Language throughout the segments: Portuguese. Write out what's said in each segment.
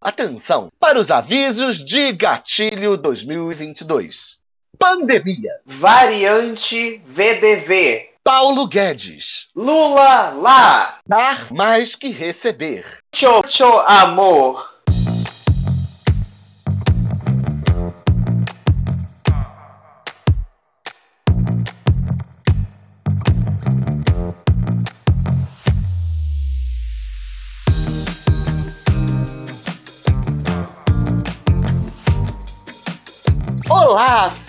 Atenção para os avisos de gatilho 2022. Pandemia. Variante VDV. Paulo Guedes. Lula lá. Dar mais que receber. Tchô, tchô, amor.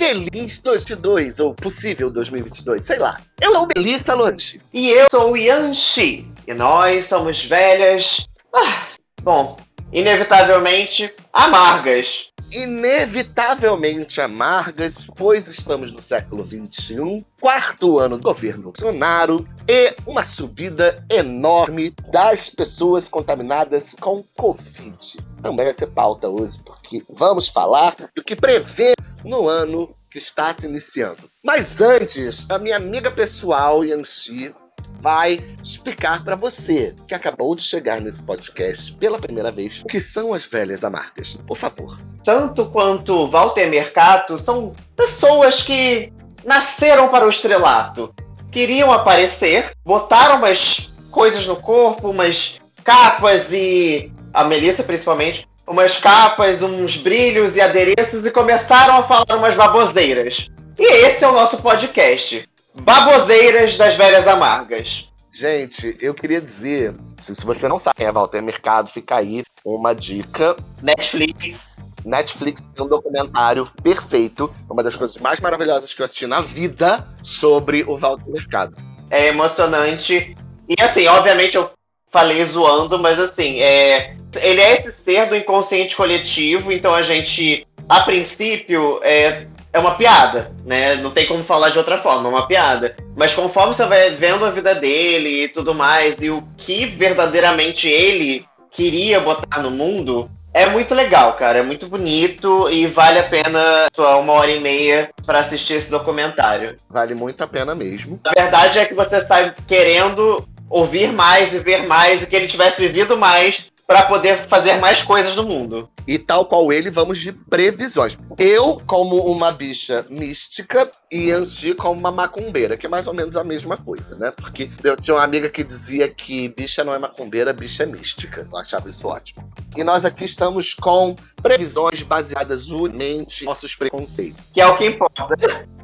Feliz 2022, ou possível 2022, sei lá. Eu sou Melissa Lanche. E eu sou o Yanxi. E nós somos velhas. Ah, bom, inevitavelmente amargas. Inevitavelmente amargas, pois estamos no século XXI, quarto ano do governo Bolsonaro e uma subida enorme das pessoas contaminadas com Covid. Também vai ser pauta hoje, porque vamos falar do que prevê no ano que está se iniciando. Mas antes, a minha amiga pessoal, Yanxi, vai explicar para você que acabou de chegar nesse podcast pela primeira vez o que são as velhas amargas. Por favor. Tanto quanto Walter Mercato são pessoas que nasceram para o estrelato. Queriam aparecer, botaram umas coisas no corpo, umas capas e. A Melissa, principalmente, umas capas, uns brilhos e adereços e começaram a falar umas baboseiras. E esse é o nosso podcast. Baboseiras das Velhas Amargas. Gente, eu queria dizer, se você não sabe é Walter Mercado, fica aí uma dica. Netflix. Netflix tem um documentário perfeito, uma das coisas mais maravilhosas que eu assisti na vida sobre o Walter Mercado. É emocionante. E assim, obviamente eu falei zoando, mas assim, é, ele é esse ser do inconsciente coletivo, então a gente, a princípio, é, é uma piada, né? Não tem como falar de outra forma, é uma piada. Mas conforme você vai vendo a vida dele e tudo mais, e o que verdadeiramente ele queria botar no mundo, é muito legal, cara. É muito bonito e vale a pena uma hora e meia para assistir esse documentário. Vale muito a pena mesmo. A verdade é que você sai querendo ouvir mais e ver mais e que ele tivesse vivido mais para poder fazer mais coisas no mundo. E tal qual ele, vamos de previsões. Eu, como uma bicha mística, e Angie como uma macumbeira, que é mais ou menos a mesma coisa, né? Porque eu tinha uma amiga que dizia que bicha não é macumbeira, bicha é mística. Eu achava isso ótimo. E nós aqui estamos com previsões baseadas unicamente em nossos preconceitos. Que é o que importa.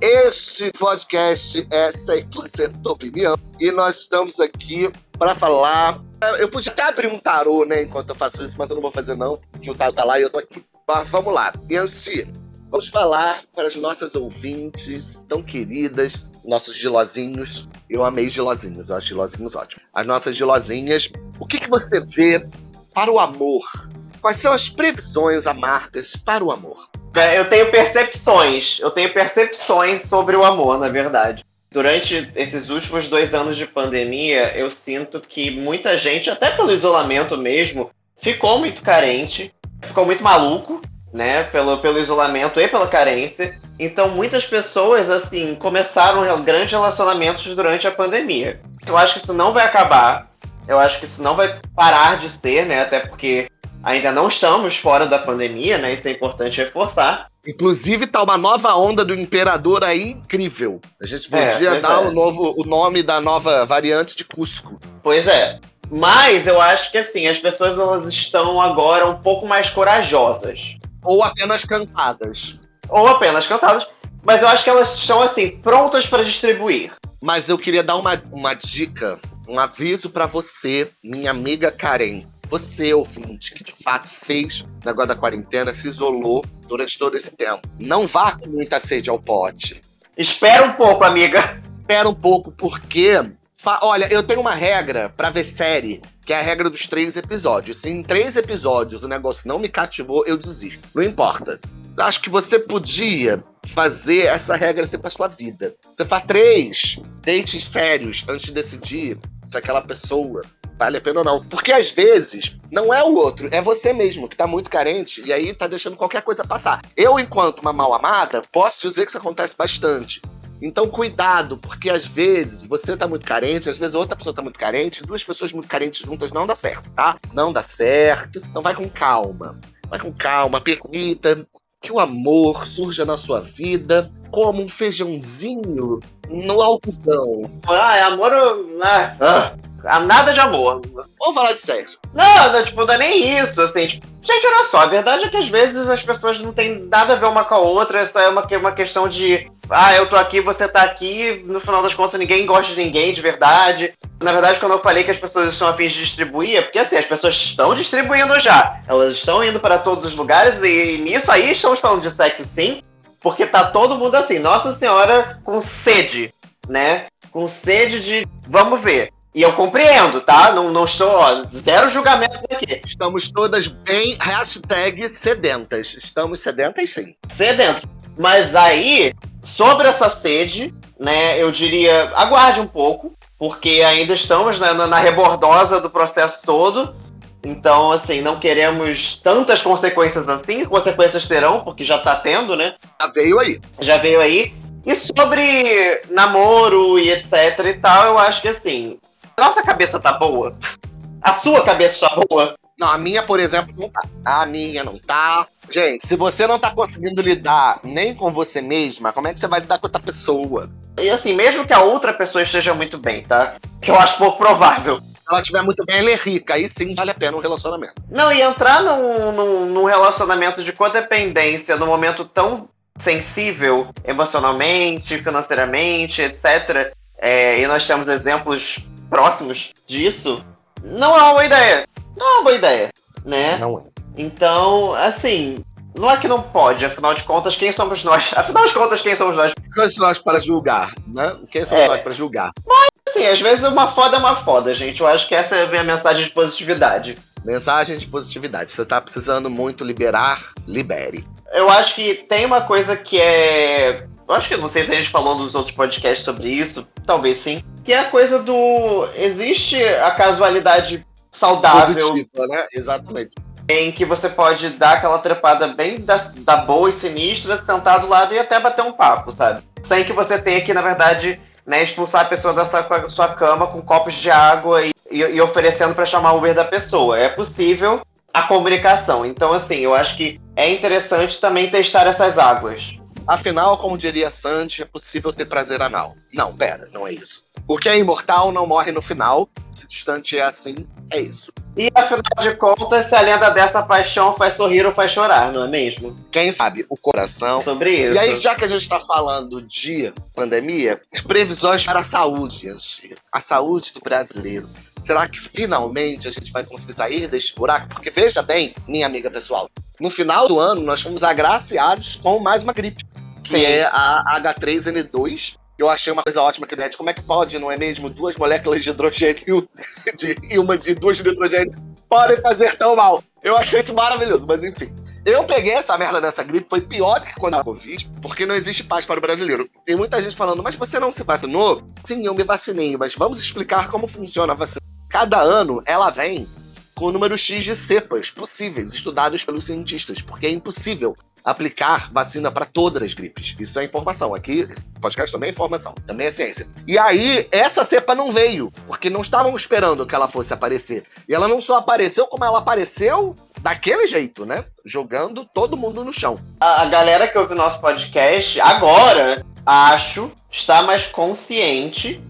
Este podcast é 100% opinião. E nós estamos aqui para falar. Eu podia até abrir um tarô, né, enquanto eu faço isso, mas eu não vou fazer, não, porque o tarô tá lá e eu tô aqui. Mas vamos lá. Yancy, vamos falar para as nossas ouvintes tão queridas, nossos gilozinhos. Eu amei gilozinhos, eu acho gilozinhos ótimos. As nossas gilozinhas, o que, que você vê para o amor? Quais são as previsões amargas para o amor? É, eu tenho percepções, eu tenho percepções sobre o amor, na verdade durante esses últimos dois anos de pandemia, eu sinto que muita gente, até pelo isolamento mesmo, ficou muito carente, ficou muito maluco, né, pelo, pelo isolamento e pela carência. Então, muitas pessoas, assim, começaram grandes relacionamentos durante a pandemia. Eu acho que isso não vai acabar. Eu acho que isso não vai parar de ser, né, até porque ainda não estamos fora da pandemia, né, isso é importante reforçar. Inclusive, tá uma nova onda do Imperador aí incrível. A gente é, podia é, dar é. o, novo, o nome da nova variante de Cusco. Pois é. Mas eu acho que assim, as pessoas elas estão agora um pouco mais corajosas. Ou apenas cansadas. Ou apenas cansadas. Mas eu acho que elas estão assim, prontas para distribuir. Mas eu queria dar uma, uma dica, um aviso para você, minha amiga Karen você, ouvinte, que de fato fez o negócio da quarentena, se isolou durante todo esse tempo. Não vá com muita sede ao pote. Espera um pouco, amiga. Espera um pouco, porque. Olha, eu tenho uma regra para ver série, que é a regra dos três episódios. Se em três episódios o negócio não me cativou, eu desisto. Não importa. Acho que você podia fazer essa regra ser pra sua vida. Você faz três dates sérios antes de decidir se aquela pessoa vale a pena ou não. Porque às vezes não é o outro, é você mesmo que tá muito carente e aí tá deixando qualquer coisa passar. Eu, enquanto uma mal amada, posso dizer que isso acontece bastante. Então, cuidado, porque às vezes você tá muito carente, às vezes outra pessoa tá muito carente, duas pessoas muito carentes juntas não dá certo, tá? Não dá certo. Então, vai com calma. Vai com calma, permita que o amor surja na sua vida como um feijãozinho no algodão. Ah, é amor. Ah, ah. Nada de amor. Vamos falar de sexo. Não, não, tipo, não é nem isso, assim, tipo, gente, olha só, a verdade é que às vezes as pessoas não têm nada a ver uma com a outra, isso é uma, uma questão de, ah, eu tô aqui, você tá aqui, no final das contas ninguém gosta de ninguém de verdade. Na verdade, quando eu falei que as pessoas estão afins de distribuir, é porque assim, as pessoas estão distribuindo já. Elas estão indo para todos os lugares e, e nisso aí estamos falando de sexo sim, porque tá todo mundo assim, Nossa Senhora com sede, né? Com sede de vamos ver. E eu compreendo, tá? Não, não estou. Ó, zero julgamentos aqui. Estamos todas bem. Hashtag sedentas. Estamos sedentas, sim. Sedentas. Mas aí, sobre essa sede, né, eu diria, aguarde um pouco, porque ainda estamos né, na rebordosa do processo todo. Então, assim, não queremos tantas consequências assim. Consequências terão, porque já tá tendo, né? Já veio aí. Já veio aí. E sobre namoro e etc e tal, eu acho que assim, nossa cabeça tá boa. A sua cabeça tá boa. Não, a minha, por exemplo, não tá. A minha não tá. Gente, se você não tá conseguindo lidar nem com você mesma, como é que você vai lidar com outra pessoa? E assim, mesmo que a outra pessoa esteja muito bem, tá? Que eu acho pouco provável. Se ela estiver muito bem, ela é rica. Aí sim vale a pena um relacionamento. Não, e entrar num, num, num relacionamento de codependência num momento tão sensível emocionalmente, financeiramente, etc. É, e nós temos exemplos próximos disso, não é uma boa ideia. Não é uma boa ideia, né? Não é. Então, assim, não é que não pode, afinal de contas, quem somos nós? Afinal de contas, quem somos nós? Quem somos nós para julgar, né? Quem somos é. nós para julgar? Mas, assim, às vezes uma foda é uma foda, gente. Eu acho que essa é a minha mensagem de positividade. Mensagem de positividade. Você tá precisando muito liberar, libere. Eu acho que tem uma coisa que é eu acho que não sei se a gente falou nos outros podcasts sobre isso, talvez sim. Que é a coisa do. Existe a casualidade saudável. Positiva, né? Exatamente. Em que você pode dar aquela trepada bem da, da boa e sinistra, sentar do lado e até bater um papo, sabe? Sem que você tenha que, na verdade, né, expulsar a pessoa da sua, sua cama com copos de água e, e, e oferecendo para chamar o Uber da pessoa. É possível a comunicação. Então, assim, eu acho que é interessante também testar essas águas. Afinal, como diria Sandy, é possível ter prazer anal. Não, pera, não é isso. O que é imortal não morre no final. Se distante é assim, é isso. E afinal de contas, se a lenda dessa paixão faz sorrir ou faz chorar, não é mesmo? Quem sabe o coração. Sobre isso. E aí, já que a gente está falando de pandemia, as previsões para a saúde, a saúde do brasileiro. Será que finalmente a gente vai conseguir sair deste buraco? Porque veja bem, minha amiga pessoal, no final do ano nós fomos agraciados com mais uma gripe, que Sim. é a H3N2. Eu achei uma coisa ótima que como é que pode, não é mesmo? Duas moléculas de hidrogênio de, e uma de duas de hidrogênio podem fazer tão mal. Eu achei isso maravilhoso, mas enfim. Eu peguei essa merda dessa gripe, foi pior do que quando a Covid, porque não existe paz para o brasileiro. Tem muita gente falando, mas você não se vacinou? Sim, eu me vacinei, mas vamos explicar como funciona a vacina. Cada ano ela vem com o número X de cepas possíveis estudados pelos cientistas, porque é impossível aplicar vacina para todas as gripes. Isso é informação. Aqui, podcast também é informação, também é ciência. E aí, essa cepa não veio, porque não estavam esperando que ela fosse aparecer. E ela não só apareceu, como ela apareceu daquele jeito, né? Jogando todo mundo no chão. A, a galera que ouve nosso podcast agora, acho, está mais consciente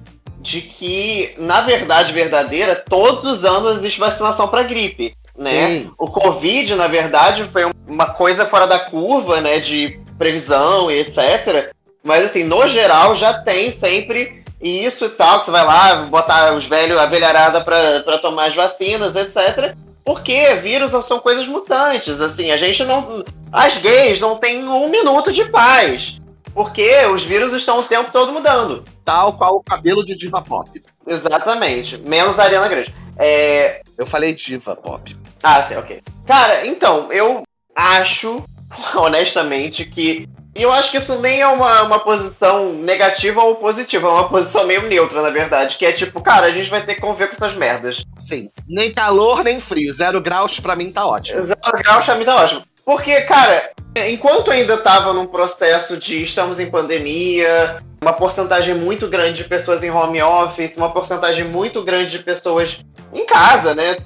de que, na verdade verdadeira, todos os anos existe vacinação para gripe. Né? Sim. O Covid, na verdade, foi uma coisa fora da curva, né? De previsão e etc. Mas assim, no geral, já tem sempre isso e tal, que você vai lá botar os velhos, a velharada para tomar as vacinas, etc. Porque vírus são coisas mutantes, assim, a gente não. As gays não têm um minuto de paz. Porque os vírus estão o tempo todo mudando. Tal qual o cabelo de diva pop. Exatamente. Menos a Ariana Grande. É... Eu falei diva pop. Ah, sim, ok. Cara, então, eu acho, honestamente, que. E eu acho que isso nem é uma, uma posição negativa ou positiva, é uma posição meio neutra, na verdade. Que é tipo, cara, a gente vai ter que conviver com essas merdas. Sim. Nem calor, nem frio. Zero graus pra mim tá ótimo. Zero graus pra mim tá ótimo. Porque, cara, enquanto ainda estava num processo de estamos em pandemia, uma porcentagem muito grande de pessoas em home office, uma porcentagem muito grande de pessoas em casa, né?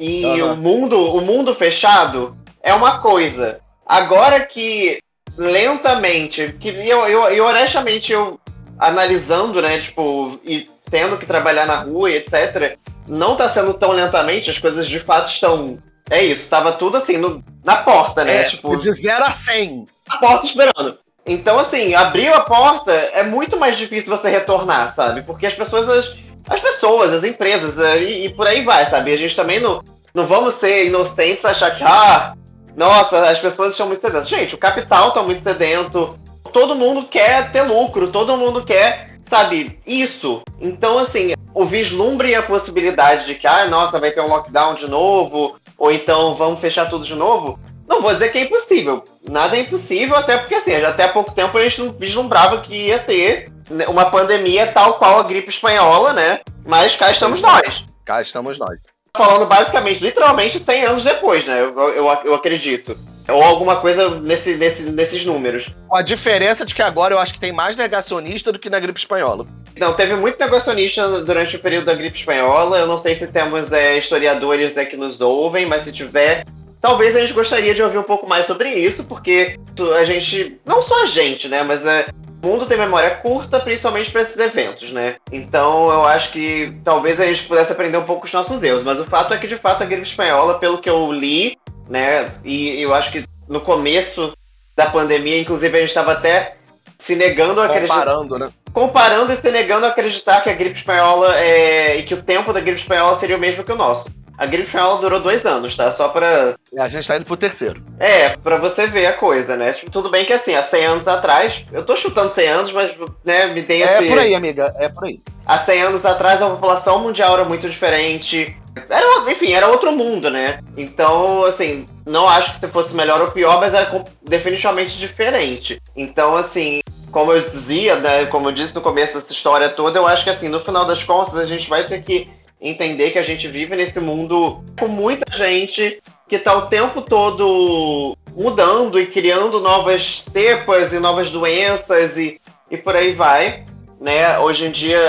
E uhum. o mundo, o mundo fechado é uma coisa. Agora que lentamente, que eu, eu, eu honestamente eu analisando, né, tipo, e tendo que trabalhar na rua e etc, não tá sendo tão lentamente, as coisas de fato estão é isso, tava tudo assim no, na porta, né? É, tipo, de 0 a 100. Na porta esperando. Então, assim, abriu a porta, é muito mais difícil você retornar, sabe? Porque as pessoas, as, as pessoas, as empresas, é, e, e, por aí vai, sabe? A gente também não, não vamos ser inocentes achar que, ah, nossa, as pessoas estão muito sedentas. Gente, o capital está muito sedento, todo mundo quer ter lucro, todo mundo quer, sabe, isso. Então, assim, o vislumbre e a possibilidade de que, ah, nossa, vai ter um lockdown de novo, ou então vamos fechar tudo de novo, não vou dizer que é impossível. Nada é impossível, até porque assim, até há pouco tempo a gente não vislumbrava que ia ter uma pandemia tal qual a gripe espanhola, né? Mas cá estamos nós. Cá estamos nós. Falando basicamente, literalmente 100 anos depois, né? Eu, eu, eu acredito. Ou alguma coisa nesse, nesse, nesses números. A diferença de que agora eu acho que tem mais negacionista do que na gripe espanhola. Não, teve muito negacionista durante o período da gripe espanhola. Eu não sei se temos é, historiadores né, que nos ouvem, mas se tiver, talvez a gente gostaria de ouvir um pouco mais sobre isso, porque a gente, não só a gente, né, mas é, o mundo tem memória curta, principalmente para esses eventos, né? Então eu acho que talvez a gente pudesse aprender um pouco com os nossos erros, mas o fato é que de fato a gripe espanhola, pelo que eu li, né, e eu acho que no começo da pandemia, inclusive a gente estava até se negando a acreditar. Comparando, né? Comparando e se negando a acreditar que a gripe espanhola é. e que o tempo da gripe espanhola seria o mesmo que o nosso. A gripe espanhola durou dois anos, tá? Só pra. É, a gente tá indo pro terceiro. É, pra você ver a coisa, né? Tipo, tudo bem que assim, há 100 anos atrás, eu tô chutando 100 anos, mas, né, me tem esse. É por aí, amiga, é por aí. Há 100 anos atrás a população mundial era muito diferente. Era, enfim, era outro mundo, né? Então, assim, não acho que se fosse melhor ou pior, mas era definitivamente diferente. Então, assim, como eu dizia, né, como eu disse no começo dessa história toda, eu acho que assim, no final das contas, a gente vai ter que entender que a gente vive nesse mundo com muita gente que está o tempo todo mudando e criando novas cepas e novas doenças e, e por aí vai. Né? Hoje em dia,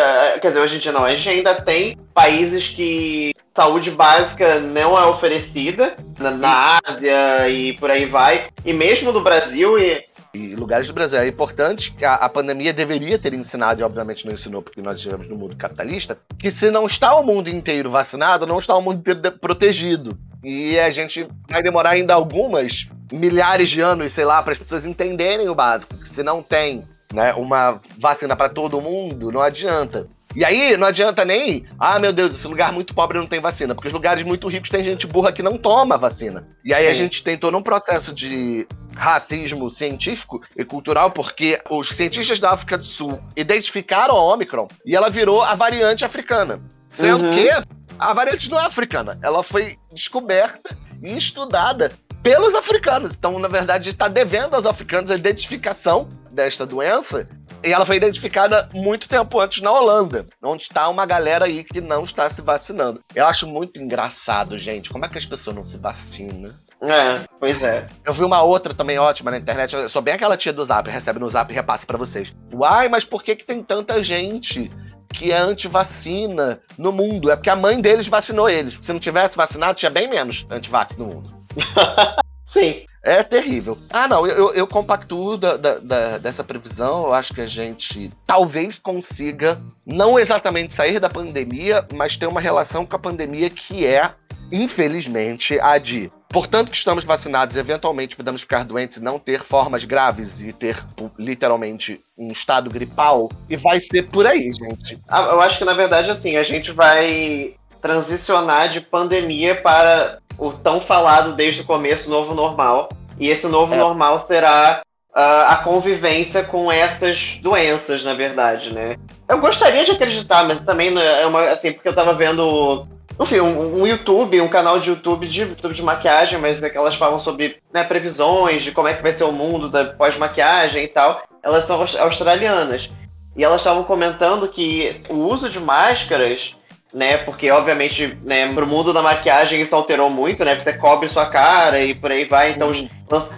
quer dizer, hoje em dia não, a gente ainda tem países que saúde básica não é oferecida, na, na Ásia e por aí vai, e mesmo no Brasil, e e lugares do Brasil. É importante que a, a, pandemia deveria ter ensinado, e obviamente não ensinou porque nós estivemos no mundo capitalista, que se não está o mundo inteiro vacinado, não está o mundo inteiro protegido. E a gente vai demorar ainda algumas milhares de anos, sei lá, para as pessoas entenderem o básico. Que se não tem né, uma vacina para todo mundo, não adianta. E aí, não adianta nem, ah, meu Deus, esse lugar muito pobre não tem vacina, porque os lugares muito ricos tem gente burra que não toma vacina. E aí Sim. a gente tentou num processo de racismo científico e cultural, porque os cientistas da África do Sul identificaram a Omicron e ela virou a variante africana. Sendo uhum. que a variante não é africana, ela foi descoberta e estudada pelos africanos. Então, na verdade, está devendo aos africanos a identificação desta doença e ela foi identificada muito tempo antes na Holanda, onde está uma galera aí que não está se vacinando. Eu acho muito engraçado, gente, como é que as pessoas não se vacinam? É, pois é. Eu vi uma outra também ótima na internet. Eu sou bem aquela tia do Zap, recebe no Zap e repassa para vocês. Uai, mas por que, que tem tanta gente que é anti-vacina no mundo? É porque a mãe deles vacinou eles. Se não tivesse vacinado, tinha bem menos anti-vax no mundo. Sim. É terrível. Ah, não, eu, eu compactuo da, da, da, dessa previsão. Eu acho que a gente talvez consiga não exatamente sair da pandemia, mas ter uma relação com a pandemia que é, infelizmente, a de. Portanto, que estamos vacinados, eventualmente podemos ficar doentes e não ter formas graves e ter literalmente um estado gripal. E vai ser por aí, gente. Ah, eu acho que, na verdade, assim, a gente vai transicionar de pandemia para o tão falado desde o começo novo normal. E esse novo é. normal será uh, a convivência com essas doenças, na verdade, né? Eu gostaria de acreditar, mas também né, é uma assim, porque eu tava vendo enfim, um, um, YouTube, um canal de YouTube de, YouTube de maquiagem, mas é que elas falam sobre né, previsões de como é que vai ser o mundo da pós-maquiagem e tal. Elas são australianas. E elas estavam comentando que o uso de máscaras né? Porque, obviamente, né, pro mundo da maquiagem isso alterou muito, né? Porque você cobre sua cara e por aí vai. Então, uhum.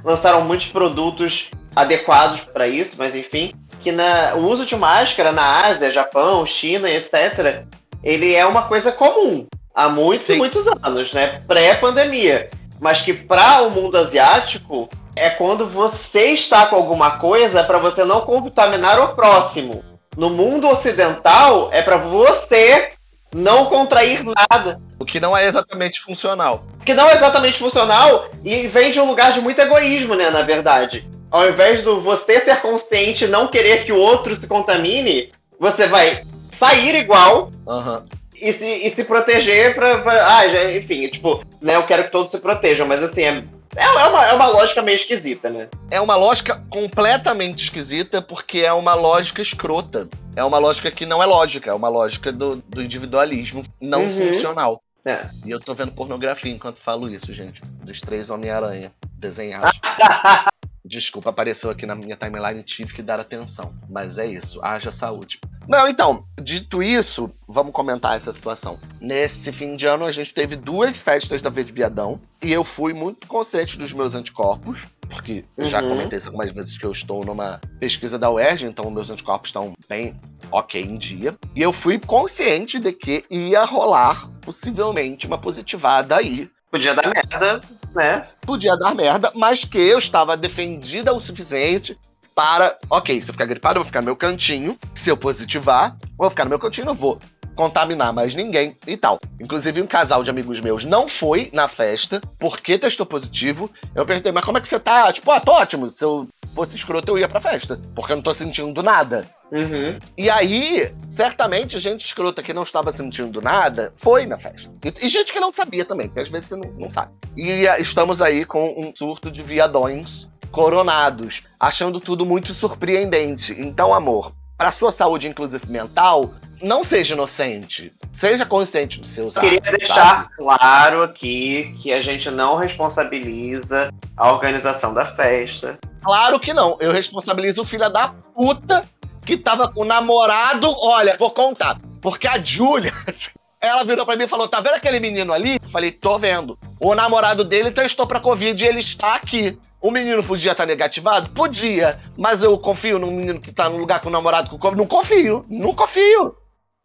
lançaram muitos produtos adequados para isso, mas enfim. que na, o uso de máscara na Ásia, Japão, China, etc., ele é uma coisa comum há muitos Sim. e muitos anos, né? Pré-pandemia. Mas que para o mundo asiático é quando você está com alguma coisa para você não contaminar o próximo. No mundo ocidental é para você não contrair nada. O que não é exatamente funcional. O que não é exatamente funcional e vem de um lugar de muito egoísmo, né, na verdade. Ao invés do você ser consciente e não querer que o outro se contamine, você vai sair igual uhum. e, se, e se proteger pra, pra. ah, já, enfim, tipo, né, eu quero que todos se protejam, mas assim, é é, é uma, é uma lógica meio esquisita, né? É uma lógica completamente esquisita, porque é uma lógica escrota. É uma lógica que não é lógica, é uma lógica do, do individualismo não uhum. funcional. É. E eu tô vendo pornografia enquanto falo isso, gente. Dos três Homem-Aranha desenhados. Desculpa, apareceu aqui na minha timeline, tive que dar atenção. Mas é isso, haja saúde. Não, então, dito isso, vamos comentar essa situação. Nesse fim de ano, a gente teve duas festas da Verde Viadão e eu fui muito consciente dos meus anticorpos, porque uhum. já comentei isso algumas vezes que eu estou numa pesquisa da UERJ, então meus anticorpos estão bem ok em dia. E eu fui consciente de que ia rolar, possivelmente, uma positivada aí. Podia dar merda, né? Podia dar merda, mas que eu estava defendida o suficiente para, ok, se eu ficar gripado, eu vou ficar no meu cantinho. Se eu positivar, vou ficar no meu cantinho, não vou contaminar mais ninguém e tal. Inclusive, um casal de amigos meus não foi na festa porque testou positivo. Eu perguntei, mas como é que você tá? Tipo, ah, tô ótimo. Se eu fosse escroto, eu ia pra festa. Porque eu não tô sentindo nada. Uhum. E aí, certamente, gente escrota que não estava sentindo nada foi na festa. E, e gente que não sabia também, porque às vezes você não, não sabe. E estamos aí com um surto de viadões coronados, achando tudo muito surpreendente. Então, amor, para sua saúde, inclusive mental, não seja inocente. Seja consciente dos seus atos. Queria deixar sabe? claro aqui que a gente não responsabiliza a organização da festa. Claro que não. Eu responsabilizo o filho da puta que tava com o namorado. Olha, vou contar. Porque a Júlia, ela virou pra mim e falou: tá vendo aquele menino ali? Falei, tô vendo. O namorado dele testou pra Covid e ele está aqui. O menino podia estar negativado? Podia. Mas eu confio no menino que tá no lugar com o namorado com Covid? Não confio. Não confio.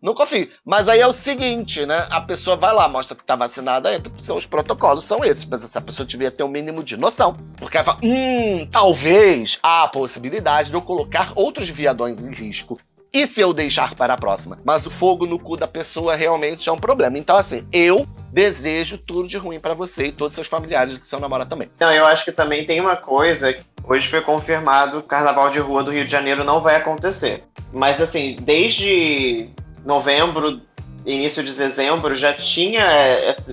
Não confio. Mas aí é o seguinte, né? A pessoa vai lá, mostra que tá vacinada, entra, os protocolos são esses. Mas essa pessoa devia ter um mínimo de noção. Porque ela fala, hum, talvez há a possibilidade de eu colocar outros viadões em risco. E se eu deixar para a próxima? Mas o fogo no cu da pessoa realmente é um problema. Então, assim, eu desejo tudo de ruim para você e todos os seus familiares do seu namorado também. Não, eu acho que também tem uma coisa. Hoje foi confirmado: o carnaval de rua do Rio de Janeiro não vai acontecer. Mas, assim, desde novembro, início de dezembro, já tinha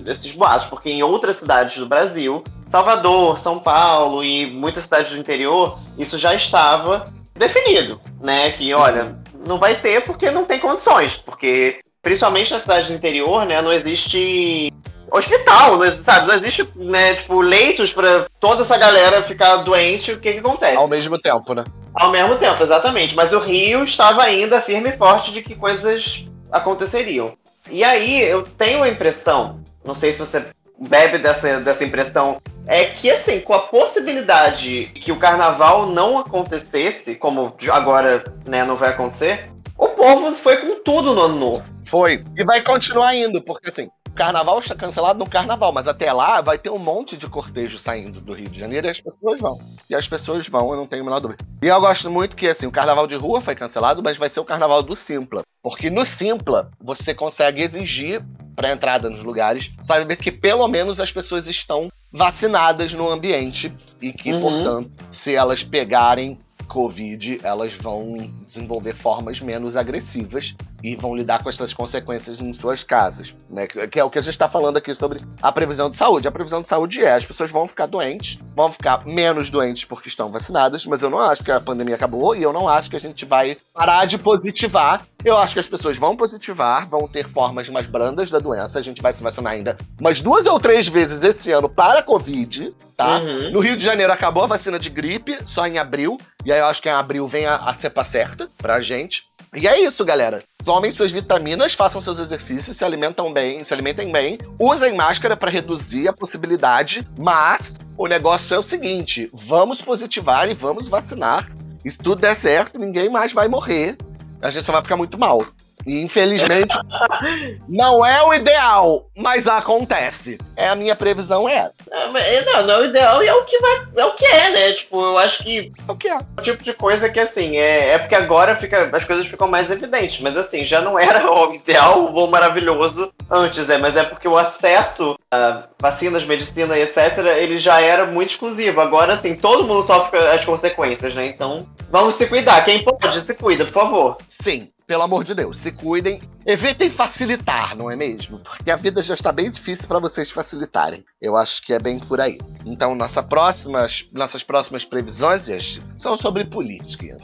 esses boatos, porque em outras cidades do Brasil, Salvador, São Paulo e muitas cidades do interior, isso já estava definido, né? Que, olha, não vai ter porque não tem condições, porque principalmente na cidade do interior, né, não existe hospital, não, sabe? Não existe, né, tipo, leitos para toda essa galera ficar doente, o que que acontece? Ao mesmo tempo, né? Ao mesmo tempo, exatamente. Mas o Rio estava ainda firme e forte de que coisas aconteceriam. E aí eu tenho a impressão, não sei se você bebe dessa, dessa impressão, é que assim, com a possibilidade que o carnaval não acontecesse, como agora né, não vai acontecer, o povo foi com tudo no ano novo. Foi. E vai continuar indo, porque assim, carnaval está cancelado no carnaval, mas até lá vai ter um monte de cortejo saindo do Rio de Janeiro e as pessoas vão. E as pessoas vão, eu não tenho a menor dúvida. E eu gosto muito que, assim, o carnaval de rua foi cancelado, mas vai ser o carnaval do Simpla. Porque no Simpla, você consegue exigir para entrada nos lugares, saber que pelo menos as pessoas estão vacinadas no ambiente e que, uhum. portanto, se elas pegarem Covid, elas vão desenvolver formas menos agressivas e vão lidar com essas consequências em suas casas, né? Que é o que a gente está falando aqui sobre a previsão de saúde. A previsão de saúde é as pessoas vão ficar doentes, vão ficar menos doentes porque estão vacinadas, mas eu não acho que a pandemia acabou e eu não acho que a gente vai parar de positivar. Eu acho que as pessoas vão positivar, vão ter formas mais brandas da doença. A gente vai se vacinar ainda umas duas ou três vezes esse ano para a Covid, tá? Uhum. No Rio de Janeiro acabou a vacina de gripe, só em abril. E aí eu acho que em abril vem a, a cepa certa pra gente. E é isso, galera. Tomem suas vitaminas, façam seus exercícios, se alimentam bem, se alimentem bem, usem máscara para reduzir a possibilidade, mas o negócio é o seguinte: vamos positivar e vamos vacinar E se tudo der certo, ninguém mais vai morrer. A gente só vai ficar muito mal. E infelizmente não é o ideal, mas acontece. É a minha previsão é. Não, é, não, não é o ideal e é o que vai, é o que é, né? Tipo, eu acho que é o que é. O tipo de coisa que assim, é, é porque agora fica, as coisas ficam mais evidentes, mas assim, já não era o ideal, o maravilhoso antes, é, mas é porque o acesso a vacinas, medicina e etc, ele já era muito exclusivo. Agora assim, todo mundo sofre as consequências, né? Então, vamos se cuidar. Quem pode, se cuida, por favor. Sim, pelo amor de Deus, se cuidem. Evitem facilitar, não é mesmo? Porque a vida já está bem difícil para vocês facilitarem. Eu acho que é bem por aí. Então, nossa próximas, nossas próximas previsões são sobre política,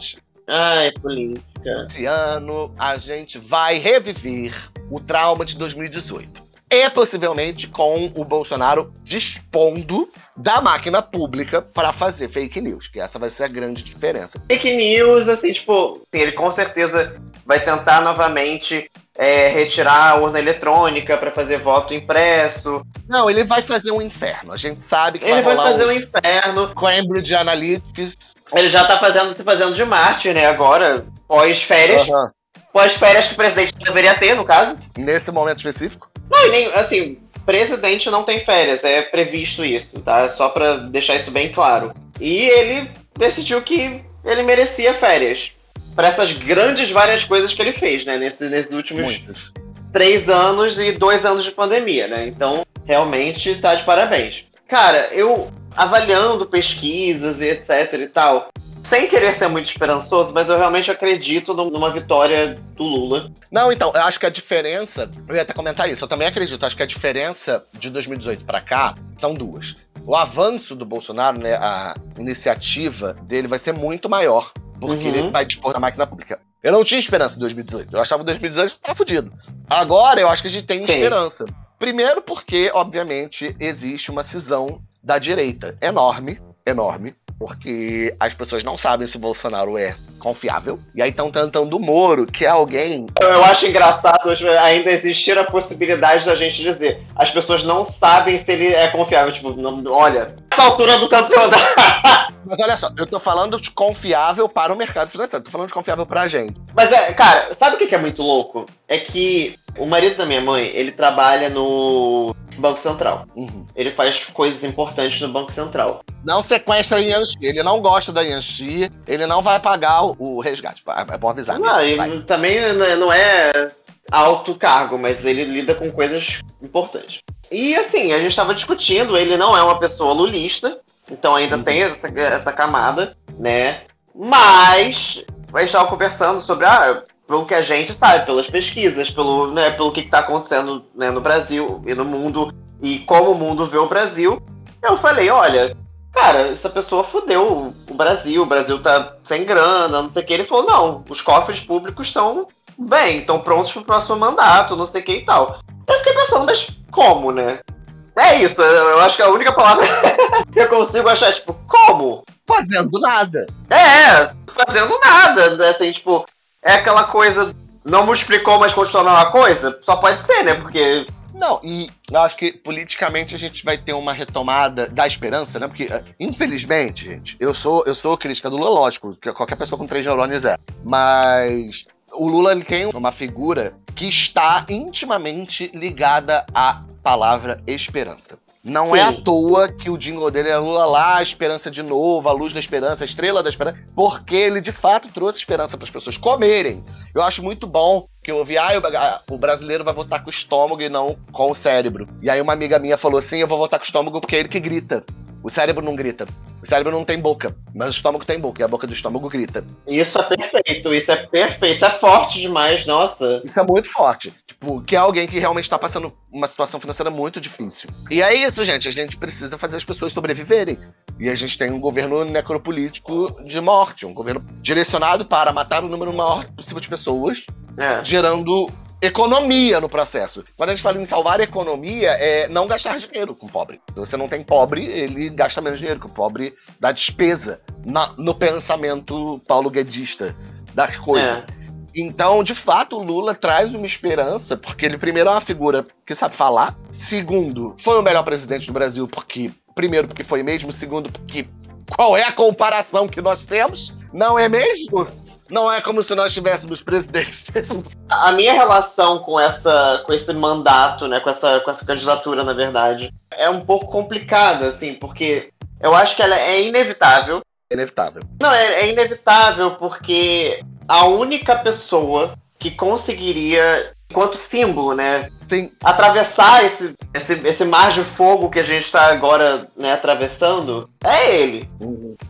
Ai, política. Esse ano a gente vai reviver o trauma de 2018 e possivelmente com o Bolsonaro dispondo da máquina pública para fazer fake news, que essa vai ser a grande diferença. Fake news, assim, tipo, ele com certeza vai tentar novamente é, retirar a urna eletrônica para fazer voto impresso. Não, ele vai fazer um inferno. A gente sabe que ele vai, vai fazer um inferno. Cambridge Analytics. Ele já tá fazendo se fazendo de Marte, né? Agora, pós férias. Uhum. Pós férias que o presidente deveria ter, no caso. Nesse momento específico. E nem, assim, presidente não tem férias, é previsto isso, tá? Só para deixar isso bem claro. E ele decidiu que ele merecia férias para essas grandes várias coisas que ele fez, né? Nesses, nesses últimos Muitos. três anos e dois anos de pandemia, né? Então, realmente tá de parabéns. Cara, eu avaliando pesquisas e etc e tal, sem querer ser muito esperançoso, mas eu realmente acredito numa vitória do Lula. Não, então, eu acho que a diferença, eu ia até comentar isso, eu também acredito, acho que a diferença de 2018 para cá são duas. O avanço do Bolsonaro, né, a iniciativa dele vai ser muito maior, porque uhum. ele vai dispor da máquina pública. Eu não tinha esperança em 2018, eu achava que 2018 tava fudido. Agora eu acho que a gente tem Sim. esperança. Primeiro porque, obviamente, existe uma cisão da direita enorme, enorme, porque as pessoas não sabem se o Bolsonaro é confiável. E aí estão tentando o Moro, que é alguém. Eu acho engraçado ainda existir a possibilidade da gente dizer. As pessoas não sabem se ele é confiável. Tipo, não, olha, essa altura do campeonato. Mas olha só, eu tô falando de confiável para o mercado financeiro, tô falando de confiável pra gente. Mas é, cara, sabe o que é muito louco? É que o marido da minha mãe, ele trabalha no Banco Central. Uhum. Ele faz coisas importantes no Banco Central. Não sequestra a Yanxi. Ele não gosta da Yanxi. Ele não vai pagar o, resgate. É bom avisar. Não, e também não é alto cargo, mas ele lida com coisas importantes. E assim, a gente estava discutindo, ele não é uma pessoa lulista, então ainda uhum. tem essa, essa camada, né? Mas a gente estava conversando sobre, ah, pelo que a gente sabe, pelas pesquisas, pelo, né, pelo que está acontecendo né, no Brasil e no mundo, e como o mundo vê o Brasil, eu falei, olha, cara, essa pessoa fudeu o Brasil, o Brasil tá sem grana, não sei o que. Ele falou, não, os cofres públicos estão bem, estão prontos pro próximo mandato, não sei o que e tal. Eu fiquei pensando, mas como, né? É isso, eu acho que a única palavra que eu consigo achar, tipo, como? Fazendo nada. É, fazendo nada, assim, tipo, é aquela coisa, não me explicou, mas continua a coisa? Só pode ser, né? Porque não, e eu acho que politicamente a gente vai ter uma retomada da esperança, né? Porque, eh, infelizmente, gente, eu sou, eu sou crítica do Lula, lógico, que qualquer pessoa com três neurônios é. Mas o Lula ele tem uma figura que está intimamente ligada à palavra esperança. Não Sim. é à toa que o jingle dele é Lula lá, a esperança de novo, a luz da esperança, a estrela da esperança, porque ele de fato trouxe esperança para as pessoas comerem. Eu acho muito bom que eu ouvi, ah, o brasileiro vai votar com o estômago e não com o cérebro. E aí uma amiga minha falou assim, eu vou votar com o estômago porque é ele que grita. O cérebro não grita. O cérebro não tem boca, mas o estômago tem boca, e a boca do estômago grita. Isso é perfeito, isso é perfeito, isso é forte demais, nossa. Isso é muito forte. Tipo, que é alguém que realmente está passando uma situação financeira muito difícil. E é isso, gente, a gente precisa fazer as pessoas sobreviverem. E a gente tem um governo necropolítico de morte, um governo direcionado para matar o número maior possível de pessoas, é. gerando economia no processo. Quando a gente fala em salvar a economia, é não gastar dinheiro com pobre. Se você não tem pobre, ele gasta menos dinheiro, que o pobre dá despesa na, no pensamento paulo guedista das coisas. É. Então, de fato, o Lula traz uma esperança, porque ele, primeiro, é uma figura que sabe falar. Segundo, foi o melhor presidente do Brasil, porque. Primeiro, porque foi mesmo. Segundo, porque. Qual é a comparação que nós temos? Não é mesmo? Não é como se nós tivéssemos presidentes. A minha relação com essa, com esse mandato, né, com essa, com essa candidatura, na verdade, é um pouco complicada, assim, porque eu acho que ela é inevitável. Inevitável. Não, é, é inevitável porque a única pessoa que conseguiria, enquanto símbolo, né, Sim. atravessar esse, esse, esse mar de fogo que a gente está agora né, atravessando, é ele.